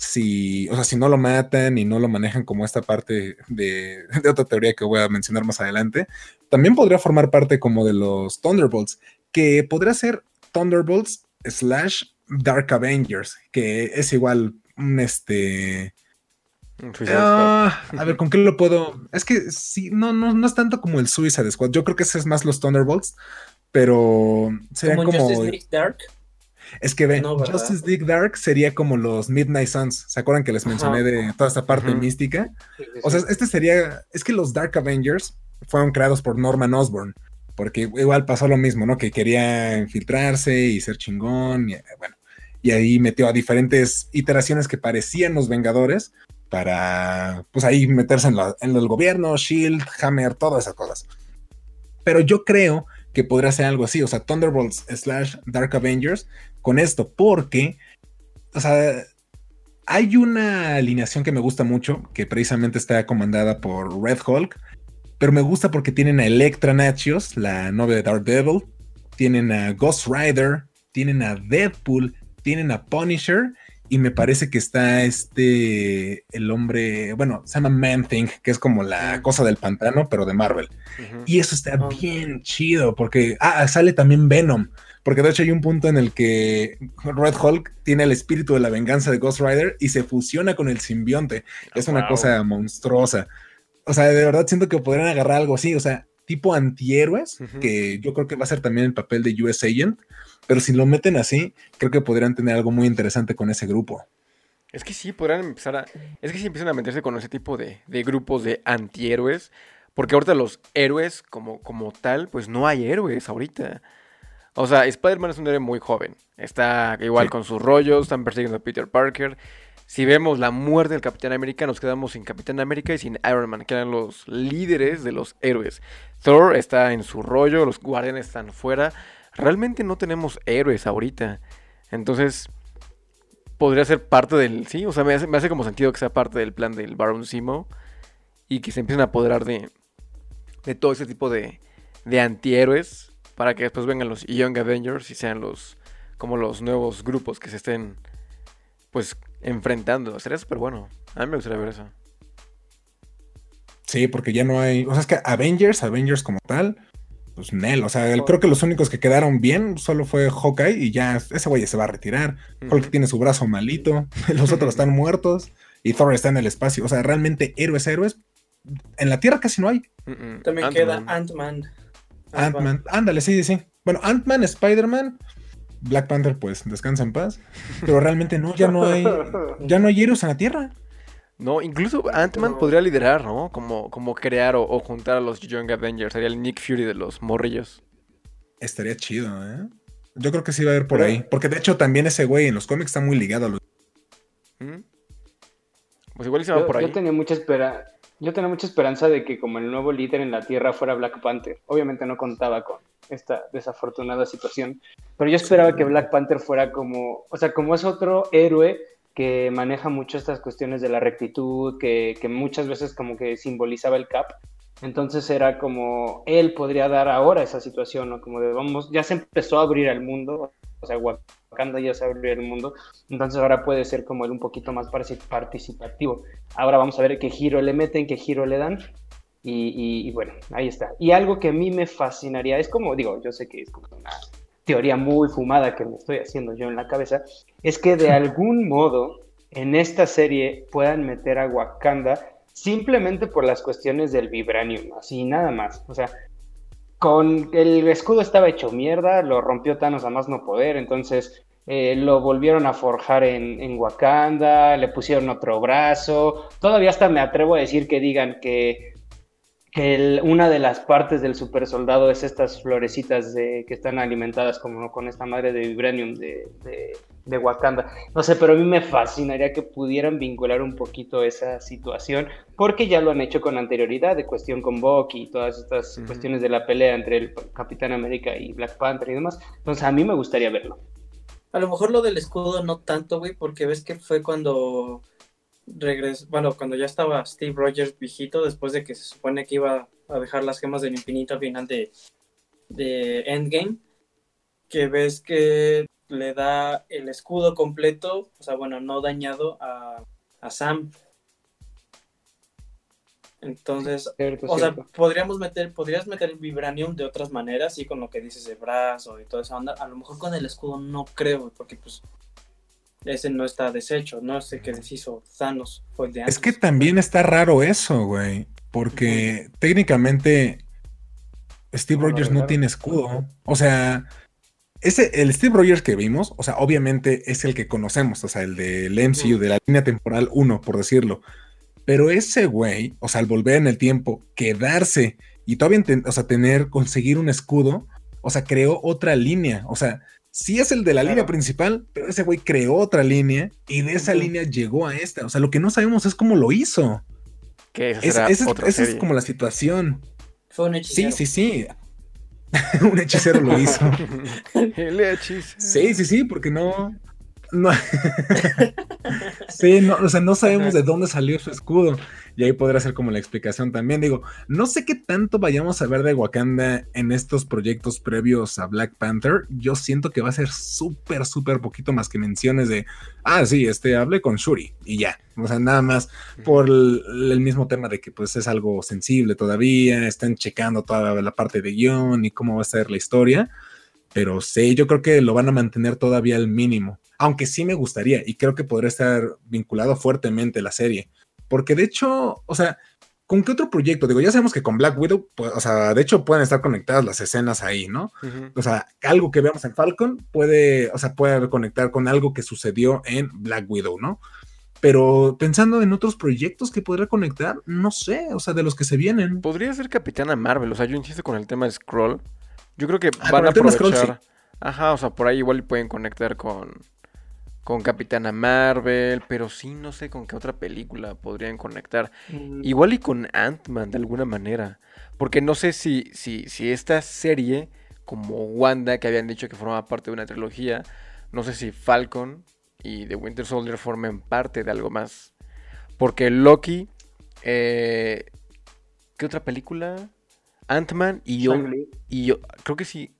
si, o sea, si no lo matan y no lo manejan como esta parte de, otra teoría que voy a mencionar más adelante, también podría formar parte como de los Thunderbolts, que podría ser Thunderbolts slash Dark Avengers, que es igual un este... Ah, a ver, ¿con qué lo puedo? Es que sí, no, no, no es tanto como el Suicide Squad. Yo creo que ese es más los Thunderbolts, pero sería como. Dark? Es que ve, Justice League Dark sería como los Midnight Suns. ¿Se acuerdan que les mencioné de toda esta parte mística? O sea, este sería. Es que los Dark Avengers fueron creados por Norman Osborn. Porque igual pasó lo mismo, ¿no? Que quería infiltrarse y ser chingón. Y, bueno, y ahí metió a diferentes iteraciones que parecían los Vengadores para, pues ahí meterse en, en el gobierno, Shield, Hammer, todas esas cosas. Pero yo creo que podría ser algo así, o sea, Thunderbolts slash Dark Avengers con esto, porque, o sea, hay una alineación que me gusta mucho, que precisamente está comandada por Red Hulk, pero me gusta porque tienen a Electra Natchios, la novia de Daredevil, tienen a Ghost Rider, tienen a Deadpool, tienen a Punisher y me parece que está este, el hombre, bueno, se llama Man Thing, que es como la cosa del pantano, pero de Marvel. Y eso está bien chido, porque, ah, sale también Venom, porque de hecho hay un punto en el que Red Hulk tiene el espíritu de la venganza de Ghost Rider y se fusiona con el simbionte. Es una cosa monstruosa. O sea, de verdad siento que podrían agarrar algo así, o sea, tipo antihéroes, que yo creo que va a ser también el papel de US Agent, pero si lo meten así, creo que podrían tener algo muy interesante con ese grupo.
Es que sí, podrían empezar a... Es que si empiezan a meterse con ese tipo de, grupos de antihéroes, porque ahorita los héroes como, como tal, pues no hay héroes ahorita. O sea, Spider-Man es un héroe muy joven. Está igual con sus rollos, están persiguiendo a Peter Parker. Si vemos la muerte del Capitán América, nos quedamos sin Capitán América y sin Iron Man, que eran los líderes de los héroes. Thor está en su rollo, los guardianes están fuera. Realmente no tenemos héroes ahorita. Entonces, podría ser parte del. Sí, o sea, me hace, como sentido que sea parte del plan del Baron Simo y que se empiecen a apoderar de, de todo ese tipo de, de antihéroes para que después vengan los Young Avengers y sean los como los nuevos grupos que se estén pues enfrentando. Sería súper bueno. A mí me gustaría ver eso.
Sí, porque ya no hay. O sea, es que Avengers, Avengers como tal, pues Nel. O sea, creo que los únicos que quedaron bien solo fue Hawkeye y ya ese güey se va a retirar. Hulk tiene su brazo malito, los otros están muertos y Thor está en el espacio. O sea, realmente héroes, héroes. En la Tierra casi no hay.
También queda Ant-Man.
Ant-Man, ándale, sí, sí. Bueno, Ant-Man, Spider-Man, Black Panther, pues descansa en paz. Pero realmente no, ya no hay, ya no hay héroes en la Tierra.
No, incluso Ant-Man podría liderar, ¿no? Como, como crear o, juntar a los Young Avengers. Sería el Nick Fury de los morrillos.
Estaría chido, ¿eh? Yo creo que sí va a haber por ahí. Porque de hecho también ese güey en los cómics está muy ligado a los...
¿Mm? Pues igual se va por ahí.
Yo tenía mucha espera. Yo tenía mucha esperanza de que como el nuevo líder en la Tierra fuera Black Panther. Obviamente no contaba con esta desafortunada situación, pero yo esperaba que Black Panther fuera como, o sea, como es otro héroe que maneja mucho estas cuestiones de la rectitud, que, que muchas veces como que simbolizaba el cap. Entonces era como él podría dar ahora esa situación, ¿no? Como de vamos, ya se empezó a abrir al mundo, o sea, Wakanda ya se abrió el mundo, entonces ahora puede ser como él un poquito más participativo. Ahora vamos a ver qué giro le meten, qué giro le dan. Y, bueno, ahí está. Y algo que a mí me fascinaría, es como, digo, yo sé que es como teoría muy fumada que me estoy haciendo yo en la cabeza, es que de algún modo en esta serie puedan meter a Wakanda simplemente por las cuestiones del vibranium, así nada más. O sea, con el escudo estaba hecho mierda, lo rompió Thanos a más no poder, entonces eh, lo volvieron a forjar en, Wakanda, le pusieron otro brazo, todavía hasta me atrevo a decir que digan que, una de las partes del super soldado es estas florecitas de, que están alimentadas como con esta madre de vibranium de, de Wakanda. No sé, pero a mí me fascinaría que pudieran vincular un poquito esa situación, porque ya lo han hecho con anterioridad, de cuestión con Bucky y todas estas cuestiones de la pelea entre el Capitán América y Black Panther y demás. Entonces a mí me gustaría verlo.
A lo mejor lo del escudo no tanto, güey, porque ves que fue cuando regresó, bueno, cuando ya estaba Steve Rogers viejito, después de que se supone que iba a dejar las gemas del infinito al final de, de Endgame, que ves que le da el escudo completo, o sea, bueno, no dañado a, Sam. Entonces, o sea, podríamos meter, podrías meter el vibranium de otras maneras, sí, con lo que dices de brazo y toda esa onda. A lo mejor con el escudo no creo, porque pues ese no está deshecho, no sé qué deshizo Thanos fue de
Es que también está raro eso, güey, porque técnicamente Steve Rogers no tiene escudo. O sea, ese, el Steve Rogers que vimos, o sea, obviamente es el que conocemos, o sea, el del MCU, de la línea temporal 1, por decirlo. Pero ese güey, o sea, al volver en el tiempo, quedarse y todavía, o sea, tener, conseguir un escudo, o sea, creó otra línea. O sea, sí es el de la línea principal, pero ese güey creó otra línea y de esa línea llegó a esta. O sea, lo que no sabemos es cómo lo hizo.
Que esa
es como la situación.
Fue un
Sí, sí, sí. un hechicero lo hizo.
El hechicero.
Sí, sí, sí, porque no. no... sí, no, o sea, no sabemos de dónde salió su escudo. Y ahí podrá ser como la explicación también. Digo, no sé qué tanto vayamos a ver de Wakanda en estos proyectos previos a Black Panther. Yo siento que va a ser súper, súper poquito más que menciones de, ah, sí, este, hablé con Shuri y ya. O sea, nada más por el, el mismo tema de que pues es algo sensible todavía, están checando toda la parte de guion y cómo va a ser la historia. Pero sí, yo creo que lo van a mantener todavía al mínimo. Aunque sí me gustaría y creo que podría estar vinculado fuertemente la serie. Porque de hecho, o sea, ¿con qué otro proyecto? Digo, ya sabemos que con Black Widow, pues, o sea, de hecho pueden estar conectadas las escenas ahí, ¿no? O sea, algo que veamos en Falcon puede, o sea, puede conectar con algo que sucedió en Black Widow, ¿no? Pero pensando en otros proyectos que podría conectar, no sé, o sea, de los que se vienen.
Podría ser Capitana Marvel, o sea, yo insisto con el tema de Scroll. Yo creo que
Ah,
van a aprovechar. Ajá, o sea, por ahí igual pueden conectar con con Capitana Marvel, pero sí no sé con qué otra película podrían conectar.
Mm,
Igual y con Ant-Man de alguna manera, porque no sé si si si esta serie como Wanda que habían dicho que formaba parte de una trilogía, no sé si Falcon y The Winter Soldier formen parte de algo más. Porque Loki eh, ¿qué otra película? Ant-Man y yo y yo creo que sí.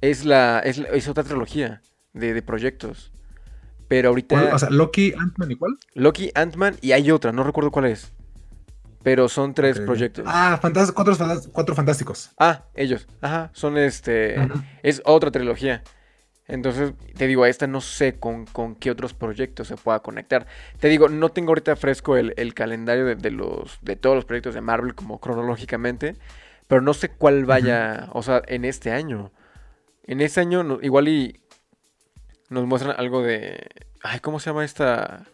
Es la. Es, la- es otra trilogía de, de proyectos. Pero ahorita.
O sea, Loki, Ant-Man y cuál?
Loki, Ant-Man y hay otra, no recuerdo cuál es. Pero son tres proyectos.
Ah, fantas- cuatro, fantásticos.
Ah, ellos. Ajá. Son este. Es otra trilogía. Entonces, te digo, a esta no sé con, con qué otros proyectos se pueda conectar. Te digo, no tengo ahorita fresco el, el calendario de, de los, de todos los proyectos de Marvel como cronológicamente, pero no sé cuál vaya, o sea, en este año. En este año no- igual y nos muestran algo de... Ay, ¿cómo se llama esta...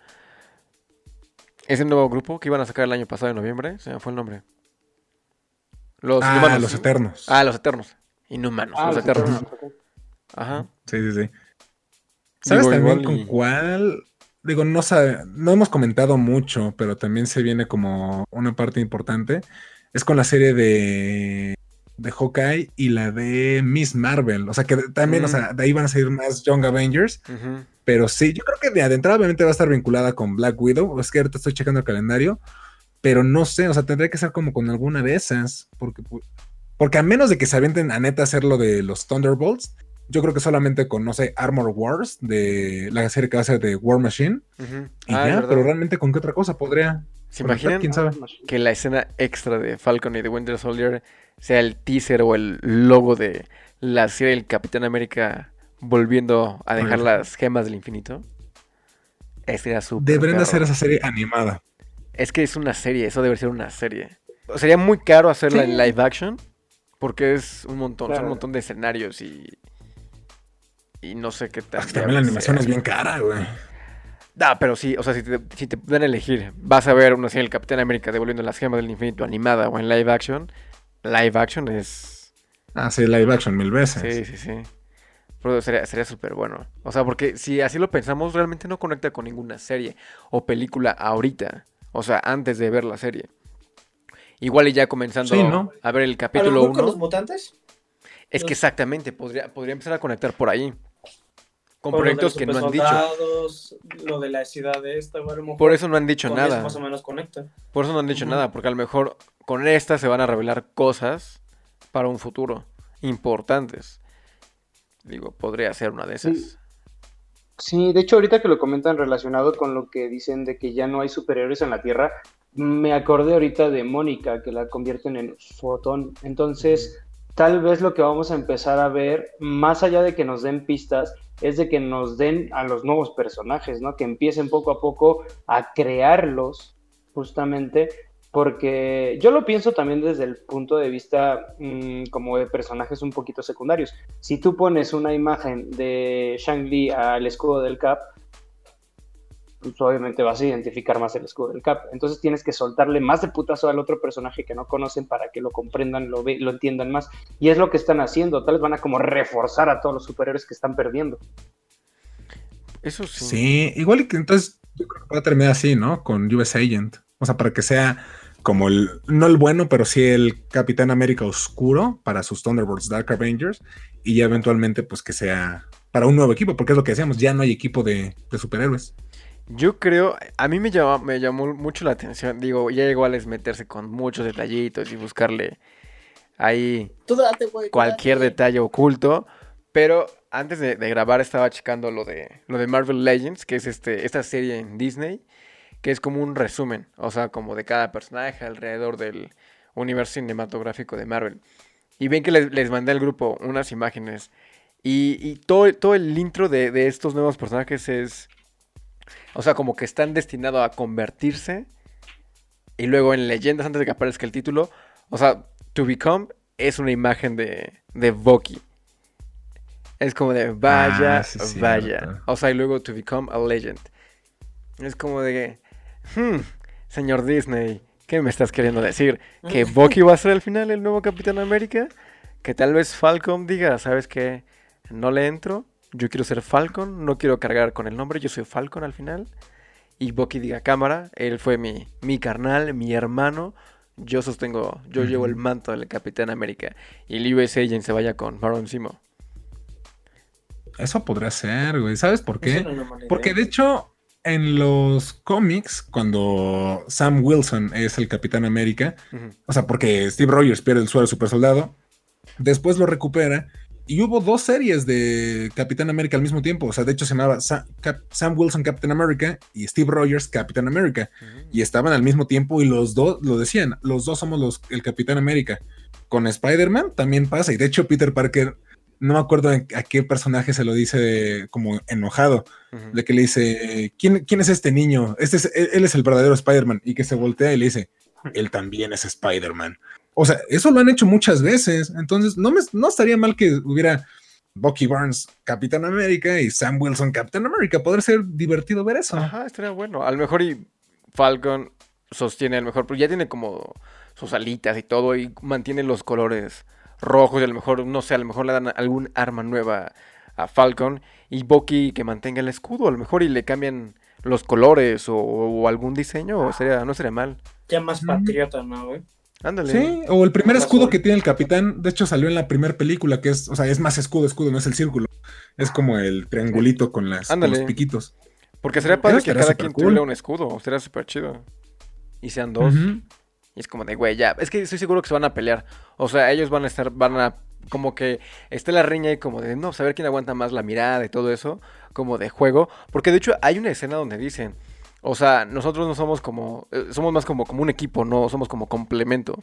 Ese nuevo grupo que iban a sacar el año pasado en noviembre? Se me fue el nombre. Los
ah,
Inhumanos.
los Eternos.
Ah, los Eternos. Inhumanos,
Ah,
los
los
Eternos. Ajá.
Sí, sí, sí. ¿Sabes
Digo,
también
igual
con
y-
cuál? Digo, no sabe, no hemos comentado mucho, pero también se viene como una parte importante. Es con la serie de, de Hawkeye y la de Miss Marvel. O sea que también, o
Mm.
sea, de ahí van a salir más Young Avengers. Pero sí, yo creo que de, de entrada obviamente va a estar vinculada con Black Widow. Es que ahorita estoy checando el calendario. Pero no sé, o sea, tendría que ser como con alguna de esas. Porque, porque a menos de que se avienten a neta a hacer lo de los Thunderbolts, yo creo que solamente con, no sé, Armor Wars, de la serie que va a ser de War Machine. Y
Ah,
ya, pero realmente con qué otra cosa podría.
¿Se imaginan
¿Quién sabe?
que la escena extra de Falcon y de Winter Soldier sea el teaser o el logo de la serie del Capitán América volviendo a dejar las gemas del infinito? Ese era súper
Deberían hacer esa serie animada.
Es que es una serie, eso debe ser una serie. Sería muy caro hacerla
Sí.
en live action porque es un montón, son un montón de escenarios y y no sé qué tal.
También la animación es bien cara, güey.
Ah, pero sí, o sea, si te, si te dan a elegir, vas a ver una serie del Capitán América devolviendo las gemas del infinito animada o en live action, live action es...
Ah, sí, live action mil veces.
Sí, sí, sí. Pero sería sería súper bueno. O sea, porque si así lo pensamos, realmente no conecta con ninguna serie o película ahorita. O sea, antes de ver la serie. Igual y ya comenzando
Sí, ¿no?
a ver el capítulo
mejor con los
1.
mutantes.
Es que exactamente, podría, podría empezar a conectar por ahí. Con
o lo de
proyectos que no han dicho.
Lo de la ciudad de esta, güey, a lo mejor
Por eso no han dicho
con
nada.
eso más o menos conecta.
Por eso no han dicho nada, porque a lo mejor con esta se van a revelar cosas para un futuro importantes. Digo, podría ser una de esas.
Sí. Sí, de hecho ahorita que lo comentan relacionado con lo que dicen de que ya no hay superhéroes en la Tierra, me acordé ahorita de Mónica, que la convierten en fotón. Entonces, tal vez lo que vamos a empezar a ver, más allá de que nos den pistas, es de que nos den a los nuevos personajes, ¿no? Que empiecen poco a poco a crearlos, justamente, porque yo lo pienso también desde el punto de vista mm, como de personajes un poquito secundarios. Si tú pones una imagen de Shang-Li al escudo del Cap, pues obviamente vas a identificar más el escudo del Cap. Entonces tienes que soltarle más de putazo al otro personaje que no conocen para que lo comprendan, lo, ve, lo entiendan más. Y es lo que están haciendo. Tal vez van a como reforzar a todos los superhéroes que están perdiendo.
Eso sí.
Sí, igual y que entonces yo creo que va a terminar así, ¿no? Con US Agent. O sea, para que sea como el, no el bueno, pero sí el Capitán América oscuro para sus Thunderbolts Dark Avengers. Y ya eventualmente, pues que sea para un nuevo equipo, porque es lo que decíamos, ya no hay equipo de, de superhéroes.
Yo creo, a mí me llamó, me llamó mucho la atención. Digo, ya igual es meterse con muchos detallitos y buscarle ahí
date,
cualquier
date.
detalle oculto. Pero antes de, de grabar estaba checando lo de, lo de Marvel Legends, que es este, esta serie en Disney, que es como un resumen, o sea, como de cada personaje alrededor del universo cinematográfico de Marvel. Y ven que les, les mandé al grupo unas imágenes. Y, y todo, todo el intro de, de estos nuevos personajes es... O sea, como que están destinados a convertirse. Y luego en leyendas, antes de que aparezca el título, o sea, To Become es una imagen de, de Bucky. Es como de vaya,
Ah, sí, cierto.
vaya. O sea, y luego To Become a Legend. Es como de, hmm, señor Disney, ¿qué me estás queriendo decir? ¿Que Bucky va a ser al final el nuevo Capitán América? Que tal vez Falcon diga, ¿sabes qué? No le entro. Yo quiero ser Falcon, no quiero cargar con el nombre, yo soy Falcon al final. Y Bucky diga, cámara, él fue mi, mi carnal, mi hermano. Yo sostengo, yo llevo el manto del Capitán América. Y el US Agent se vaya con Baron Simo.
Eso podría ser, güey. ¿Sabes por qué?
no.
Porque de hecho, en los cómics, cuando Sam Wilson es el Capitán América, o sea, porque Steve Rogers pierde el suero super soldado, después lo recupera. Y hubo dos series de Capitán América al mismo tiempo. O sea, de hecho se llamaba Cap- Sam Wilson Captain America y Steve Rogers Capitán América. Y estaban al mismo tiempo y los dos lo decían, los dos somos los, el Capitán América. Con Spider-Man también pasa. Y de hecho Peter Parker, no me acuerdo a qué personaje se lo dice como enojado, de que le dice, ¿quién, quién es este niño? Este es, él, él es el verdadero Spider-Man. Y que se voltea y le dice, él también es Spider-Man. O sea, eso lo han hecho muchas veces. Entonces, no, me, no estaría mal que hubiera Bucky Barnes Capitán América y Sam Wilson Capitán América. Podría ser divertido ver eso.
Ajá, estaría bueno. A lo mejor y Falcon sostiene a lo mejor, pero ya tiene como sus alitas y todo y mantiene los colores rojos y a lo mejor, no sé, a lo mejor le dan algún arma nueva a Falcon y Bucky que mantenga el escudo, a lo mejor y le cambian los colores o, o algún diseño, o sería, no sería mal.
Ya más patriota, ¿no, güey?
Ándale.
Sí, o el primer escudo que tiene el capitán, de hecho salió en la primera película, que es, o sea, es más escudo, escudo, no es el círculo. Es como el triangulito con, las, con los piquitos.
Porque sería padre que cada quien
cool.
tuviera un escudo, sería súper chido. Y sean dos. Y es como de, güey, ya. Es que estoy seguro que se van a pelear. O sea, ellos van a estar, van a. Como que esté la riña y como de, no, saber quién aguanta más la mirada y todo eso. Como de juego. Porque de hecho hay una escena donde dicen. O sea, nosotros no somos como. eh, somos más como, como un equipo, no somos como complemento.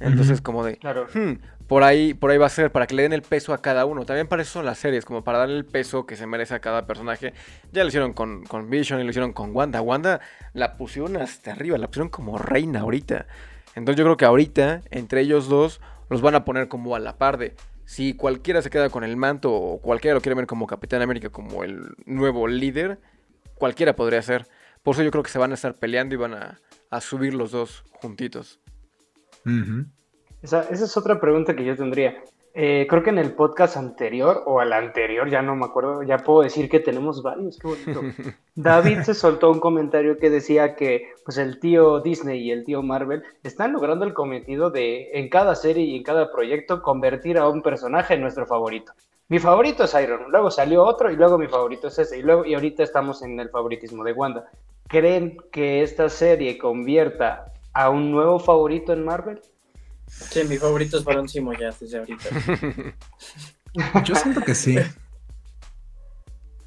Entonces, como de.
Claro.
"Hmm, por ahí, por ahí va a ser, para que le den el peso a cada uno. También para eso son las series, como para darle el peso que se merece a cada personaje. Ya lo hicieron con, con Vision y lo hicieron con Wanda. Wanda la pusieron hasta arriba, la pusieron como reina ahorita. Entonces yo creo que ahorita, entre ellos dos, los van a poner como a la par de. Si cualquiera se queda con el manto o cualquiera lo quiere ver como Capitán América, como el nuevo líder, cualquiera podría ser. Por eso yo creo que se van a estar peleando y van a, a subir los dos juntitos.
Esa, esa es otra pregunta que yo tendría. Eh, creo que en el podcast anterior o al anterior, ya no me acuerdo, ya puedo decir que tenemos varios, qué bonito. David se soltó un comentario que decía que pues el tío Disney y el tío Marvel están logrando el cometido de en cada serie y en cada proyecto convertir a un personaje en nuestro favorito. Mi favorito es Iron, luego salió otro y luego mi favorito es ese y luego y ahorita estamos en el favoritismo de Wanda. ¿Creen que esta serie convierta a un nuevo favorito en Marvel?
Sí, mi favorito es Barón Simo ya desde ahorita.
Yo siento que sí.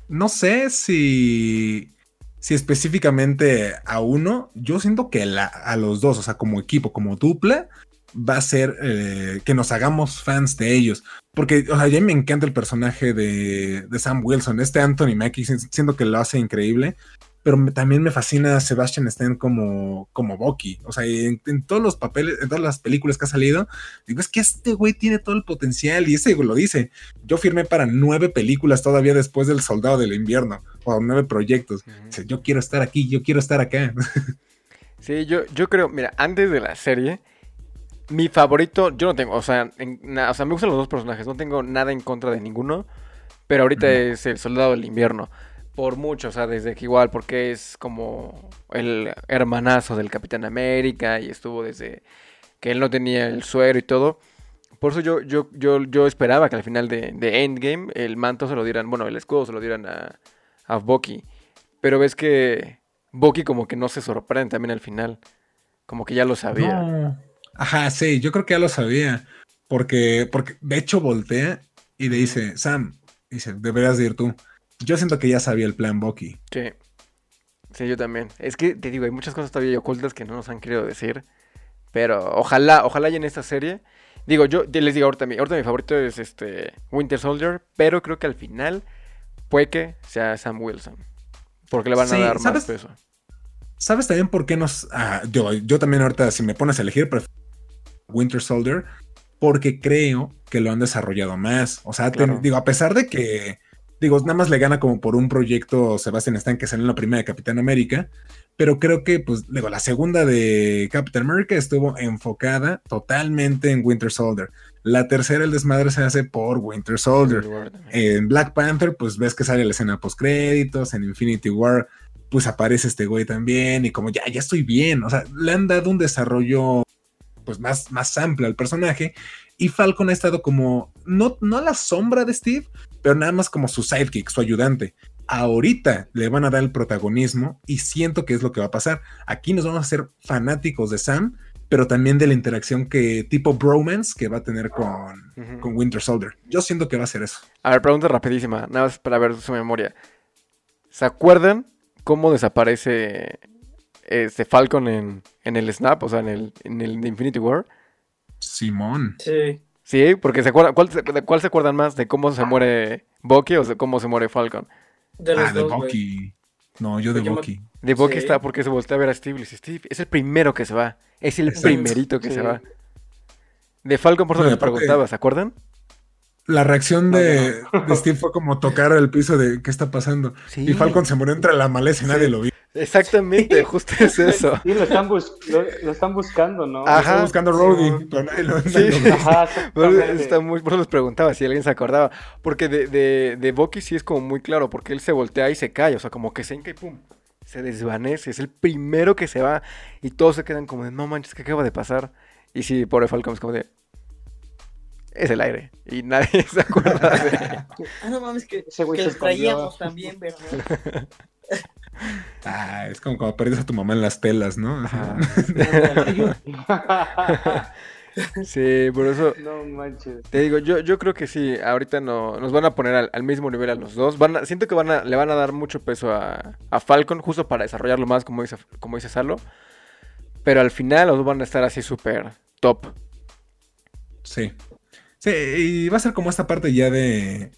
No sé si, si específicamente a uno, yo siento que la- a los dos, o sea, como equipo, como dupla, va a ser eh, que nos hagamos fans de ellos. Porque, o sea, ya me encanta el personaje de, de Sam Wilson, este Anthony Mackie, si- siento que lo hace increíble. Pero me- también me fascina Sebastian Stan como, como Bucky. O sea, en, en todos los papeles, en todas las películas que ha salido, digo, es que este güey tiene todo el potencial y ese lo dice. Yo firmé para nueve películas todavía después del Soldado del Invierno, o nueve proyectos. Dice, yo quiero estar aquí, yo quiero estar acá.
Sí, yo, yo creo, mira, antes de la serie, mi favorito, yo no tengo, o sea, en- na- o sea, me gustan los dos personajes, no tengo nada en contra de ninguno, pero ahorita es el Soldado del Invierno, por mucho, o sea, desde que igual, porque es como el hermanazo del Capitán América y estuvo desde que él no tenía el suero y todo. Por eso yo, yo, yo, yo esperaba que al final de, de Endgame el manto se lo dieran, bueno, el escudo se lo dieran a, a Bucky. Pero ves que Bucky como que no se sorprende también al final. Como que ya lo sabía.
No. Ajá, sí, yo creo que ya lo sabía. Porque, porque de hecho voltea y le dice, Sam, dice, deberías de ir tú. Yo siento que ya sabía el plan Bucky.
Sí. Sí, yo también. Es que te digo, hay muchas cosas todavía ocultas que no nos han querido decir. Pero ojalá, ojalá ya en esta serie. Digo, yo les digo ahorita mi, ahorita mi favorito es este Winter Soldier, pero creo que al final puede que sea Sam Wilson. Porque le van a
Sí,
dar
¿sabes?
más peso.
¿Sabes también por qué nos... ah, yo, yo también ahorita, si me pones a elegir, prefiero Winter Soldier, porque creo que lo han desarrollado más. O sea, digo, a pesar de que, digo, nada más le gana como por un proyecto Sebastian Stan que salió en la primera de Capitán América, pero creo que, pues, digo, la segunda de Captain America estuvo enfocada totalmente en Winter Soldier. La tercera, el desmadre se hace por Winter Soldier. En Black Panther, pues ves que sale la escena post créditos, en Infinity War, pues aparece este güey también, y como ya, ya estoy bien. O sea, le han dado un desarrollo pues más, más amplio al personaje. Y Falcon ha estado como, no, no a la sombra de Steve, pero nada más como su sidekick, su ayudante. Ahorita le van a dar el protagonismo y siento que es lo que va a pasar. Aquí nos vamos a hacer fanáticos de Sam, pero también de la interacción que tipo bromance que va a tener con, con Winter Soldier. Yo siento que va a ser eso.
A ver, pregunta rapidísima, nada más para ver su memoria. ¿Se acuerdan cómo desaparece este Falcon en, en el Snap, o sea, en el, en el Infinity War?
Simón.
Sí.
Sí, porque se acuerdan, ¿cuál, se- ¿de cuál se acuerdan más? ¿De cómo se muere Bucky o de cómo se muere Falcon?
De los
Ah, de. Bucky. No, yo de
me-
Bucky.
De Bucky
Sí.
está porque se voltea a ver a Steve y le dice, Steve, es el primero que se va. Es el
Exacto.
primerito que
Sí.
se va. De Falcon, por eso les preguntaba, ¿se acuerdan?
La reacción
No,
de, de Steve fue como tocar el piso de qué está pasando.
Sí.
Y Falcon se murió entre la maleza y nadie lo vio.
Exactamente, justo es eso.
Sí, lo están, bus- lo, lo están buscando, ¿no?
Ajá.
Estaba buscando a Rhodey, pero nadie lo,
Sí.
Ajá,
Por está muy, por eso les preguntaba si alguien se acordaba. Porque de, de, de Bucky sí es como muy claro, porque él se voltea y se cae, o sea, como que se hinca y pum, se desvanece. Es el primero que se va y todos se quedan como de, no manches, ¿qué acaba de pasar? Y sí, pobre Falcon es como de, es el aire. Y nadie se acuerda de...
Ah, no mames, que, que los traíamos también, ¿verdad?
Ah, es como cuando perdiste a tu mamá en las telas, ¿no?
Ajá. Sí, por eso...
no manches.
Te digo, yo, yo creo que sí, ahorita no, nos van a poner al, al mismo nivel a los dos. Van a- siento que van a, le van a dar mucho peso a, a Falcon, justo para desarrollarlo más, como dice, como dice Salo. Pero al final los dos van a estar así súper top.
Sí. Sí, y va a ser como esta parte ya de.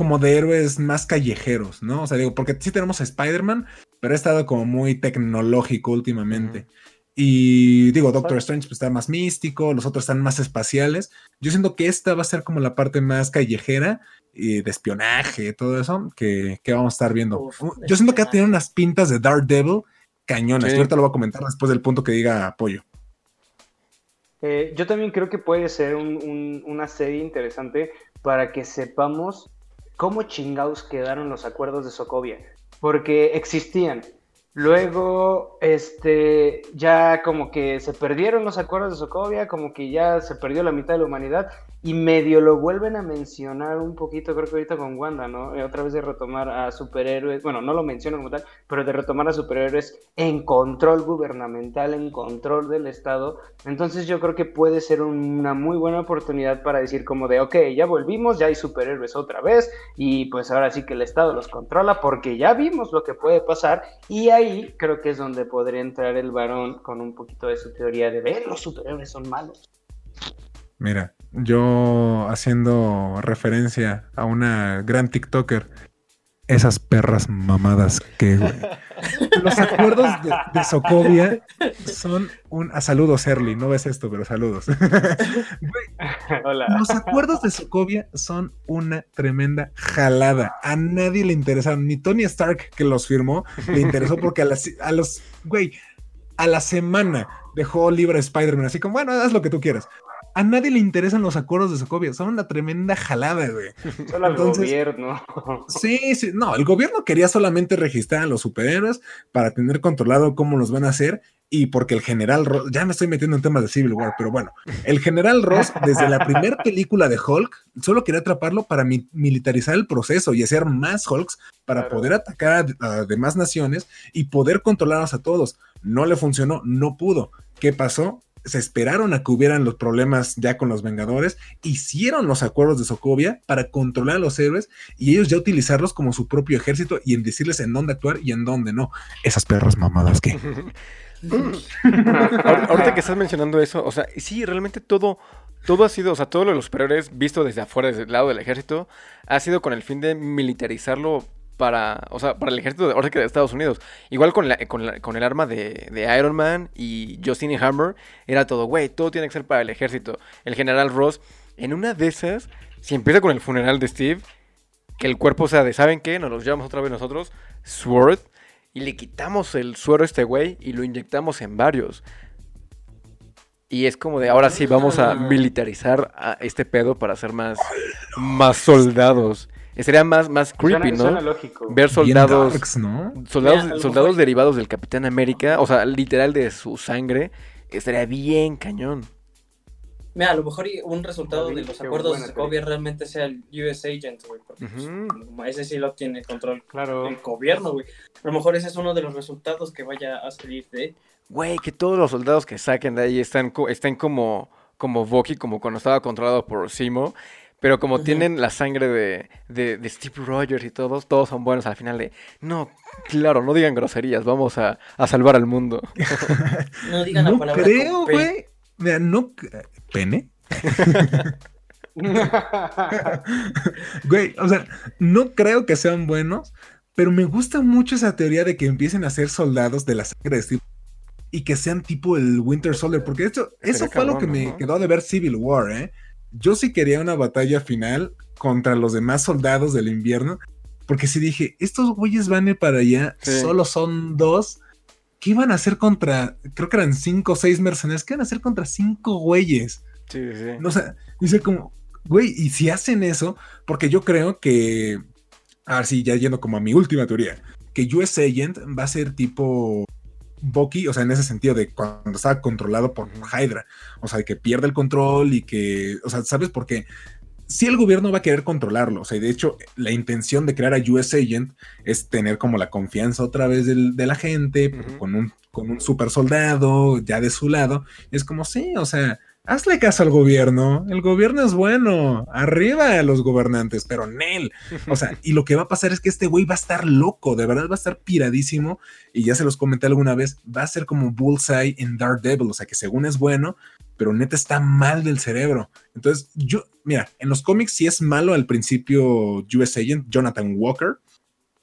Como de héroes más callejeros, ¿no? O sea, digo, porque sí tenemos a Spider-Man, pero ha estado como muy tecnológico últimamente. Y digo, Doctor Strange pues, está más místico, los otros están más espaciales. Yo siento que esta va a ser como la parte más callejera y de espionaje, todo eso, que, que vamos a estar viendo.
Uf,
Yo siento que va a tener unas pintas de Daredevil cañonas.
Sí.
Y ahorita lo voy a comentar después del punto que diga apoyo.
Eh, yo también creo que puede ser un- un- una serie interesante para que sepamos cómo chingados quedaron los acuerdos de Sokovia. Porque existían. Luego, este, ya como que se perdieron los acuerdos de Sokovia, como que ya se perdió la mitad de la humanidad y medio lo vuelven a mencionar un poquito, creo que ahorita con Wanda, ¿no? Eh, otra vez de retomar a superhéroes, bueno, no lo mencionan como tal, pero de retomar a superhéroes en control gubernamental, en control del Estado. Entonces yo creo que puede ser una muy buena oportunidad para decir como de, ok, ya volvimos, ya hay superhéroes otra vez y pues ahora sí que el Estado los controla porque ya vimos lo que puede pasar y ahí creo que es donde podría entrar el varón con un poquito de su teoría de, ver, los superhéroes son malos.
Mira, yo haciendo referencia a una gran TikToker, esas perras mamadas que, güey. Los acuerdos de, de Sokovia son un. A saludos, Erly. No ves esto, pero saludos. Güey,
Hola.
los acuerdos de Sokovia son una tremenda jalada. A nadie le interesaron. Ni Tony Stark, que los firmó, le interesó porque a, las, a los. Güey, a la semana dejó libre a Spider-Man. Así como, bueno, haz lo que tú quieras. A nadie le interesan los acuerdos de Sokovia, son una tremenda jalada, güey.
Solo al
Entonces-
gobierno.
Sí, sí, no, el gobierno quería solamente registrar a los superhéroes para tener controlado cómo los van a hacer y porque el general Ross, ya me estoy metiendo en temas de Civil War, pero bueno, el general Ross desde la primera película de Hulk solo quería atraparlo para mi- militarizar el proceso y hacer más Hulks para
Claro.
poder atacar a, a demás naciones y poder controlarlos a todos. No le funcionó, no pudo. ¿Qué pasó? Se esperaron a que hubieran los problemas ya con los Vengadores, hicieron los acuerdos de Sokovia para controlar a los héroes y ellos ya utilizarlos como su propio ejército y en decirles en dónde actuar y en dónde no. Esas perras mamadas que.
Ahor- Ahorita que estás mencionando eso, o sea, sí, realmente todo, todo ha sido, o sea, todo lo de los superiores visto desde afuera, desde el lado del ejército, ha sido con el fin de militarizarlo para, o sea, para el ejército de, ahora que de Estados Unidos. Igual con, la, con, la- con el arma de, de Iron Man y Justin Hammer, era todo, güey, todo tiene que ser para el ejército. El general Ross, en una de esas, si empieza con el funeral de Steve, que el cuerpo sea de, ¿saben qué? Nos los llevamos otra vez nosotros, Sword, y le quitamos el suero a este güey y lo inyectamos en varios. Y es como de, ahora sí, vamos a militarizar a este pedo para hacer más, más soldados. Sería más, más creepy,
Suena- suena
¿no?
lógico.
Ver soldados,
darks, ¿no?
soldados,
Mira,
soldados derivados del Capitán América, o sea, literal de su sangre, estaría bien cañón.
Mira, a lo mejor un resultado de los acuerdos de Sokovia realmente sea el US Agent, güey. Porque pues, ese sí lo tiene control
Claro.
el gobierno, güey. A lo mejor ese es uno de los resultados que vaya a salir de.
Güey, que todos los soldados que saquen de ahí están, co- están como, como Bucky, como cuando estaba controlado por Simo. Pero como tienen la sangre de, de, de Steve Rogers y todos, todos son buenos al final de, no, claro, no digan groserías, vamos a, a salvar al mundo.
No digan la
No
palabra.
creo, güey. Mira, no. ¿Pene? Güey, o sea, no creo que sean buenos, pero me gusta mucho esa teoría de que empiecen a ser soldados de la sangre de Steve y que sean tipo el Winter Soldier, porque esto, eso fue lo que
cabrón,
me quedó de ver Civil War, ¿eh? Yo sí quería una batalla final contra los demás soldados del invierno, porque si dije, estos güeyes van a ir para allá,
Sí.
solo son dos. ¿Qué iban a hacer contra, creo que eran cinco o seis mercenarios? ¿Qué iban a hacer contra cinco güeyes?
Sí, sí, sí.
No, o sea, dice como, güey, y si hacen eso, porque yo creo que, a ver si ya yendo como a mi última teoría, que US Agent va a ser tipo Bucky, o sea, en ese sentido de cuando estaba controlado por Hydra, o sea, que pierde el control y que, o sea, ¿sabes por qué? Si el gobierno va a querer controlarlo, o sea, y de hecho, la intención de crear a US Agent es tener como la confianza otra vez del- de la gente, con un, con un super soldado ya de su lado, es como, sí, o sea, hazle caso al gobierno. El gobierno es bueno. Arriba a los gobernantes, pero Nel. O sea, y lo que va a pasar es que este güey va a estar loco, de verdad va a estar piradísimo. Y ya se los comenté alguna vez, va a ser como Bullseye en Daredevil. O sea, que según es bueno, pero neta está mal del cerebro. Entonces, yo, mira, en los cómics sí es malo al principio US Agent, Jonathan Walker.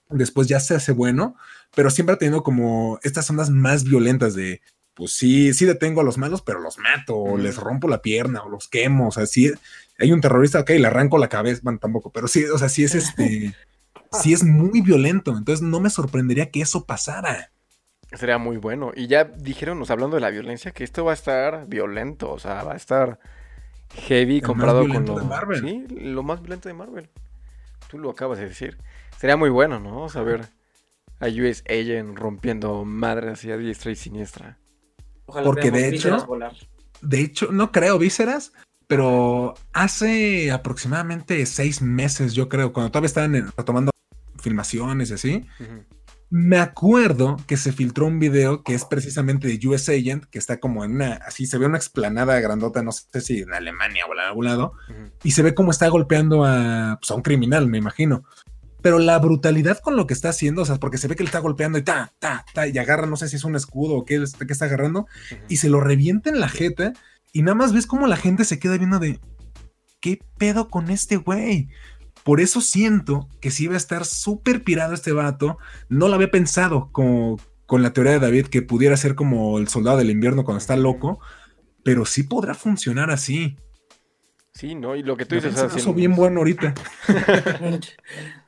Después ya se hace bueno, pero siempre ha tenido como estas ondas más violentas de, pues sí, sí detengo a los malos, pero los mato, o
Mm.
les rompo la pierna, o los quemo, o sea, sí, hay un terrorista, ok, le arranco la cabeza, bueno, tampoco, pero sí, o sea, sí es este, sí es muy violento, entonces no me sorprendería que eso pasara.
Sería muy bueno. Y ya dijeron, hablando de la violencia, que esto va a estar violento, o sea, va a estar heavy
más
comparado con
violento
lo,
de Marvel.
Sí, lo más violento de Marvel. Tú lo acabas de decir. Sería muy bueno, ¿no? Saber a US Agent rompiendo madres así a diestra y siniestra.
Ojalá
Porque de hecho-
volar.
De hecho, no creo vísceras, pero hace aproximadamente seis meses, yo creo, cuando todavía estaban retomando filmaciones y así. Me acuerdo que se filtró un video que es precisamente de US Agent, que está como en una, así se ve una explanada grandota, no sé si en Alemania o en algún lado, y se ve cómo está golpeando a, pues, a un criminal, me imagino. Pero la brutalidad con lo que está haciendo, o sea, porque se ve que le está golpeando y ta, ta, ta, y agarra, no sé si es un escudo o qué, es- qué está agarrando, y se lo revienta en la jeta, y nada más ves cómo la gente se queda viendo de, ¿qué pedo con este güey? Por eso siento que sí va a estar súper pirado este vato. No lo había pensado como con la teoría de David que pudiera ser como el soldado del invierno cuando está loco, pero sí podrá funcionar así.
Sí, ¿no? Y lo que tú dices, si-
bien bueno ahorita.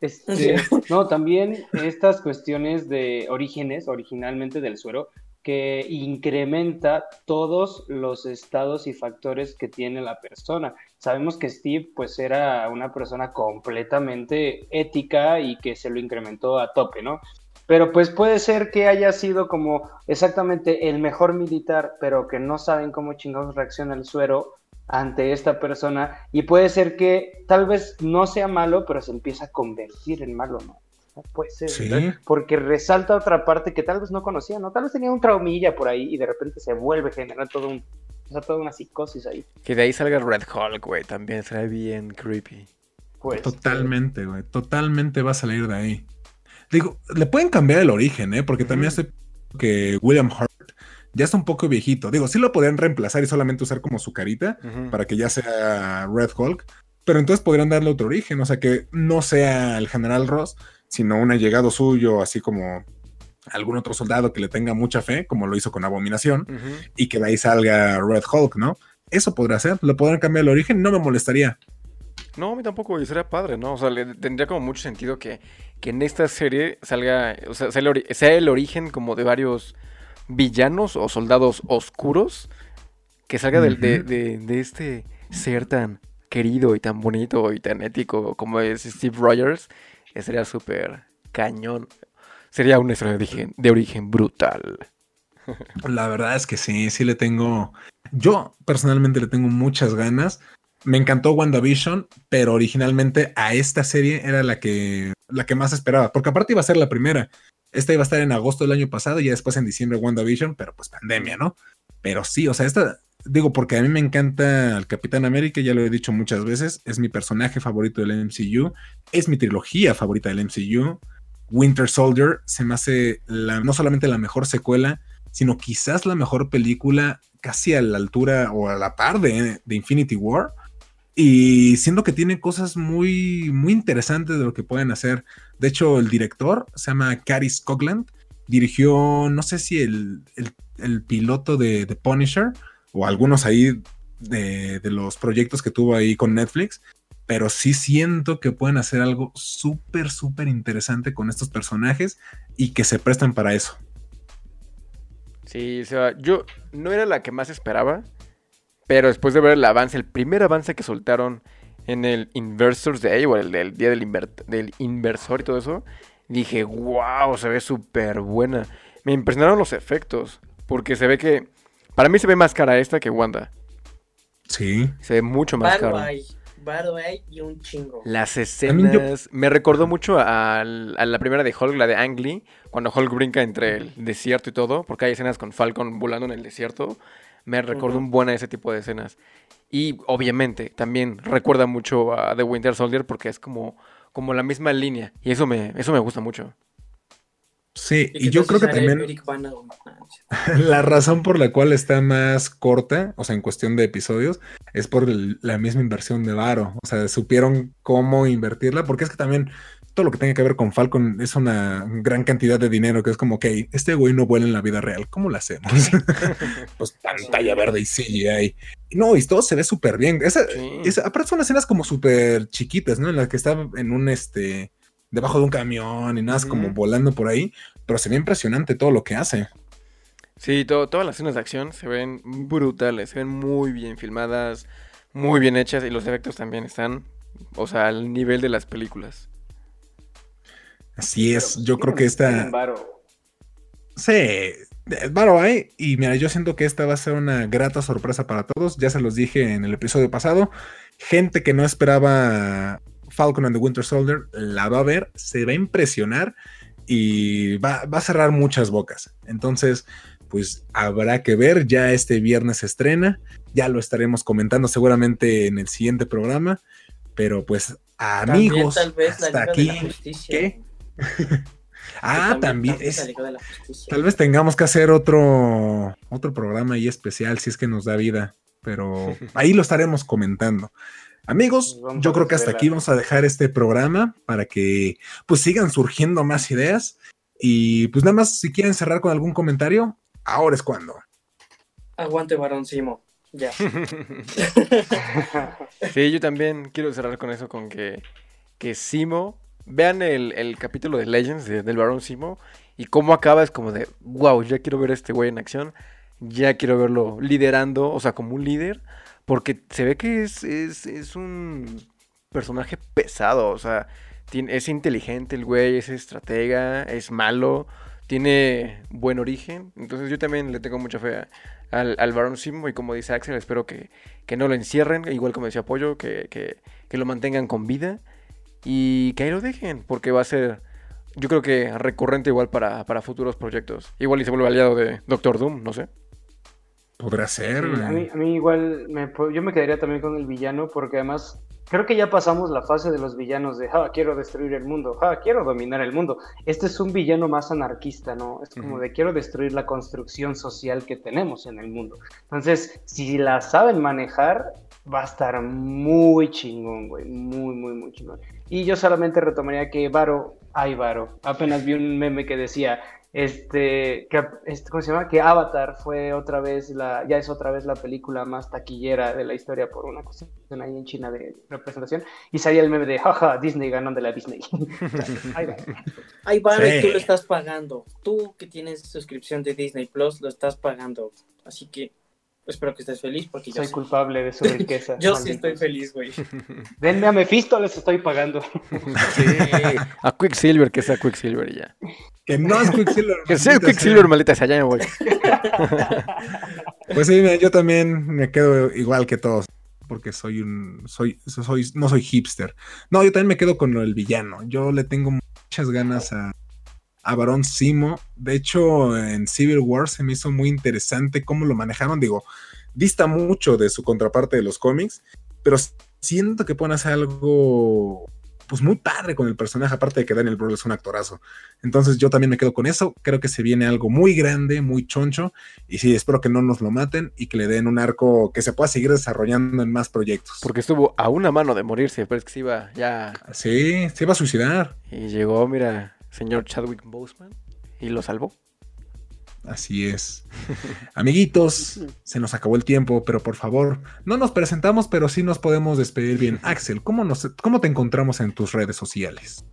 Este, no, también estas cuestiones de orígenes, originalmente del suero, que incrementa todos los estados y factores que tiene la persona. Sabemos que Steve pues era una persona completamente ética y que se lo incrementó a tope, ¿no? Pero pues puede ser que haya sido como exactamente el mejor militar, pero que no saben cómo chingados reacciona el suero ante esta persona y puede ser que tal vez no sea malo, pero se empieza a convertir en malo, ¿no? Puede ser, porque resalta otra parte que tal vez no conocía, ¿no? Tal vez tenía un traumilla por ahí y de repente se vuelve generar todo un, o sea, toda una psicosis ahí.
Que de ahí salga Red Hulk, güey, también será bien creepy.
Pues, totalmente, güey, totalmente va a salir de ahí. Digo, le pueden cambiar el origen, ¿eh? Porque también sé que William Hurt ya está un poco viejito. Digo, sí lo podrían reemplazar y solamente usar como su carita para que ya sea Red Hulk, pero entonces podrían darle otro origen, o sea, que no sea el general Ross, sino un allegado suyo, así como algún otro soldado que le tenga mucha fe, como lo hizo con Abominación, y que de ahí salga Red Hulk, ¿no? Eso podría ser, lo podrían cambiar el origen, no me molestaría.
No, a mí tampoco, y sería padre, ¿no? O sea, le, tendría como mucho sentido que, que en esta serie salga, o sea, sea el, origen como de varios villanos o soldados oscuros que salga de, de, este ser tan querido y tan bonito y tan ético como es Steve Rogers sería súper cañón. Sería una historia de origen, de origen brutal.
La verdad es que sí, sí le tengo. Yo personalmente le tengo muchas ganas. Me encantó WandaVision, pero originalmente a esta serie era la que, la que más esperaba, porque aparte iba a ser la primera. Esta iba a estar en agosto del año pasado y ya después en diciembre WandaVision, pero pues pandemia, ¿no? Pero sí, o sea, esta, digo, porque a mí me encanta el Capitán América, ya lo he dicho muchas veces, es mi personaje favorito del MCU, es mi trilogía favorita del MCU. Winter Soldier se me hace la, no solamente la mejor secuela, sino quizás la mejor película casi a la altura o a la par de, Infinity War. Y siendo que tiene cosas muy, muy interesantes de lo que pueden hacer. De hecho, el director se llama Caris Cougland. Dirigió, no sé si el, piloto de, The Punisher, o algunos ahí de, los proyectos que tuvo ahí con Netflix, pero sí siento que pueden hacer algo súper, súper interesante con estos personajes y que se prestan para eso.
Sí, o sea, yo no era la que más esperaba, pero después de ver el avance, el primer avance que soltaron en el Inversors Day o el del día del, del inversor y todo eso, dije, wow, se ve súper buena. Me impresionaron los efectos, porque se ve que para mí se ve más cara esta que Wanda.
Sí.
Se ve mucho más cara.
y un chingo.
Las escenas. Me recordó mucho a, la primera de Hulk, la de Ang Lee, cuando Hulk brinca entre el desierto y todo, porque hay escenas con Falcon volando en el desierto. Me recordó un buen a ese tipo de escenas. Y obviamente también recuerda mucho a The Winter Soldier porque es como, como la misma línea. Y eso me, eso me gusta mucho.
Sí, y, yo creo que también la razón por la cual está más corta, o sea, en cuestión de episodios, es por la misma inversión de Varo. O sea, supieron cómo invertirla, porque es que también todo lo que tenga que ver con Falcon es una gran cantidad de dinero que es como, ok, este güey no vuela en la vida real, ¿cómo lo hacemos? pues pantalla verde y CGI. No, y todo se ve súper bien. Esa, aparte son escenas como súper chiquitas, ¿no? En las que está en un este debajo de un camión y nada, es como volando por ahí, pero se ve impresionante todo lo que hace.
Sí, todas las escenas de acción se ven brutales, se ven muy bien filmadas, muy bien hechas y los efectos también están, o sea, al nivel de las películas.
Así es, yo creo que esta... Sí, Varo hay, y mira, yo siento que esta va a ser una grata sorpresa para todos, ya se los dije en el episodio pasado, gente que no esperaba Falcon and the Winter Soldier la va a ver, se va a impresionar y va, a cerrar muchas bocas. Entonces, pues habrá que ver, ya este viernes se estrena, ya lo estaremos comentando seguramente en el siguiente programa, pero pues amigos, hasta aquí, ¿qué? ah, también, tal vez tengamos que hacer otro otro programa ahí especial si es que nos da vida, pero ahí lo estaremos comentando. Amigos, yo creo que hasta aquí vamos a dejar este programa para que pues sigan surgiendo más ideas. Y pues nada más, si quieren cerrar con algún comentario, ahora es cuando.
Aguante, varón Simo. Ya.
sí, yo también quiero cerrar con eso, con que, que Simo, vean el, capítulo de Legends del Barón Simo Y cómo acaba es como de, wow, ya quiero ver a este güey en acción, ya quiero verlo liderando, o sea, como un líder, porque se ve que es, es, es un personaje pesado, o sea, es inteligente el güey, es estratega, es malo, tiene buen origen, entonces yo también le tengo mucha fe al, al Barón Simo y como dice Axel, espero que, que no lo encierren, igual como decía Pollo, que, que, que lo mantengan con vida y que ahí lo dejen, porque va a ser, yo creo que recurrente igual para, para futuros proyectos. Igual y se vuelve aliado de Doctor Doom, no sé.
Podrá ser,
Sí, a,
güey.
mí, a mí igual, me, yo me quedaría también con el villano porque además creo que ya pasamos la fase de los villanos de, ah, quiero destruir el mundo, ah, quiero dominar el mundo. Este es un villano más anarquista, ¿no? Es como de, quiero destruir la construcción social que tenemos en el mundo. Entonces, si la saben manejar, va a estar muy chingón, güey, muy, muy, muy chingón. Y yo solamente retomaría que Varo, ay Varo, apenas vi un meme que decía, este, que, este, ¿cómo se llama? Que Avatar fue otra vez la, ya es otra vez la película más taquillera de la historia por una cuestión ahí en China de representación. Y salía el meme de, jaja, Disney ganó de la Disney. Va.
Ahí va,
Sí.
y tú lo estás pagando. Tú que tienes suscripción de Disney Plus, lo estás pagando. Así que espero que estés feliz porque yo
Soy
sí.
culpable de su riqueza.
Yo sí estoy feliz, güey.
Denme a Mephisto, les estoy pagando.
Sí, a Quicksilver, que sea Quicksilver y ya.
Que no es Quicksilver.
Que sea Quicksilver,
sea.
maldita sea, ya me voy.
Pues sí, mira, yo también me quedo igual que todos. Porque soy un. Soy, soy, no soy hipster. No, yo también me quedo con el villano. Yo le tengo muchas ganas a, a Barón Simo. De hecho, en Civil War se me hizo muy interesante cómo lo manejaron. Digo, dista mucho de su contraparte de los cómics, pero siento que pueden hacer algo pues muy padre con el personaje, aparte de que Daniel Brühl es un actorazo. Entonces yo también me quedo con eso. Creo que se viene algo muy grande, muy choncho. Y sí, espero que no nos lo maten y que le den un arco que se pueda seguir desarrollando en más proyectos.
Porque estuvo a una mano de morirse, pero es que se iba ya.
Sí, se iba a suicidar.
Y llegó, mira, señor Chadwick Boseman y lo salvó.
Así es. Amiguitos, se nos acabó el tiempo, pero por favor, no nos presentamos, pero sí nos podemos despedir bien. Axel, ¿cómo, nos, cómo te encontramos en tus redes sociales?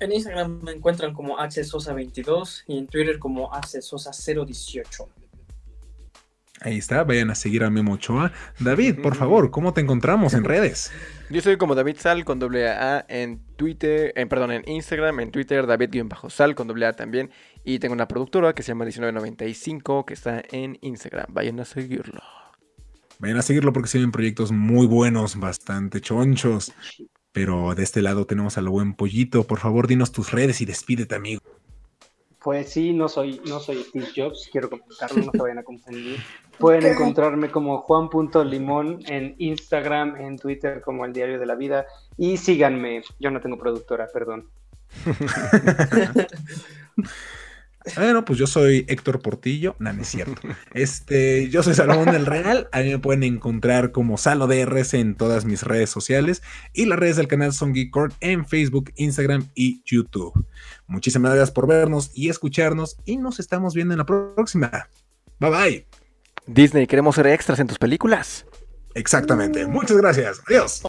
En Instagram me encuentran como Accesosa22 y en Twitter como Accesosa018.
Ahí está, vayan a seguir a Memo Ochoa. David, por favor, ¿cómo te encontramos en redes?
Yo soy como David Sal con doble A en Twitter, en, perdón, en Instagram, en Twitter, David-Sal con doble A también. Y tengo una productora que se llama 1995 que está en Instagram. Vayan a seguirlo.
Vayan a seguirlo porque se ven proyectos muy buenos, bastante chonchos. Pero de este lado tenemos al buen pollito. Por favor, dinos tus redes y despídete, amigo.
Pues sí, no soy, no soy Steve Jobs, quiero comentarlo, no se vayan a confundir. Pueden encontrarme como Juan.limón en Instagram, en Twitter como El Diario de la Vida y síganme, yo no tengo productora, perdón.
Bueno, pues yo soy Héctor Portillo. No, no es cierto. Este, yo soy Salomón del Real. A mí me pueden encontrar como Salo DRS en todas mis redes sociales. Y las redes del canal son Geekcord en Facebook, Instagram y YouTube. Muchísimas gracias por vernos y escucharnos. Y nos estamos viendo en la próxima. Bye bye.
Disney, queremos ser extras en tus películas.
Exactamente. Muchas gracias. Adiós.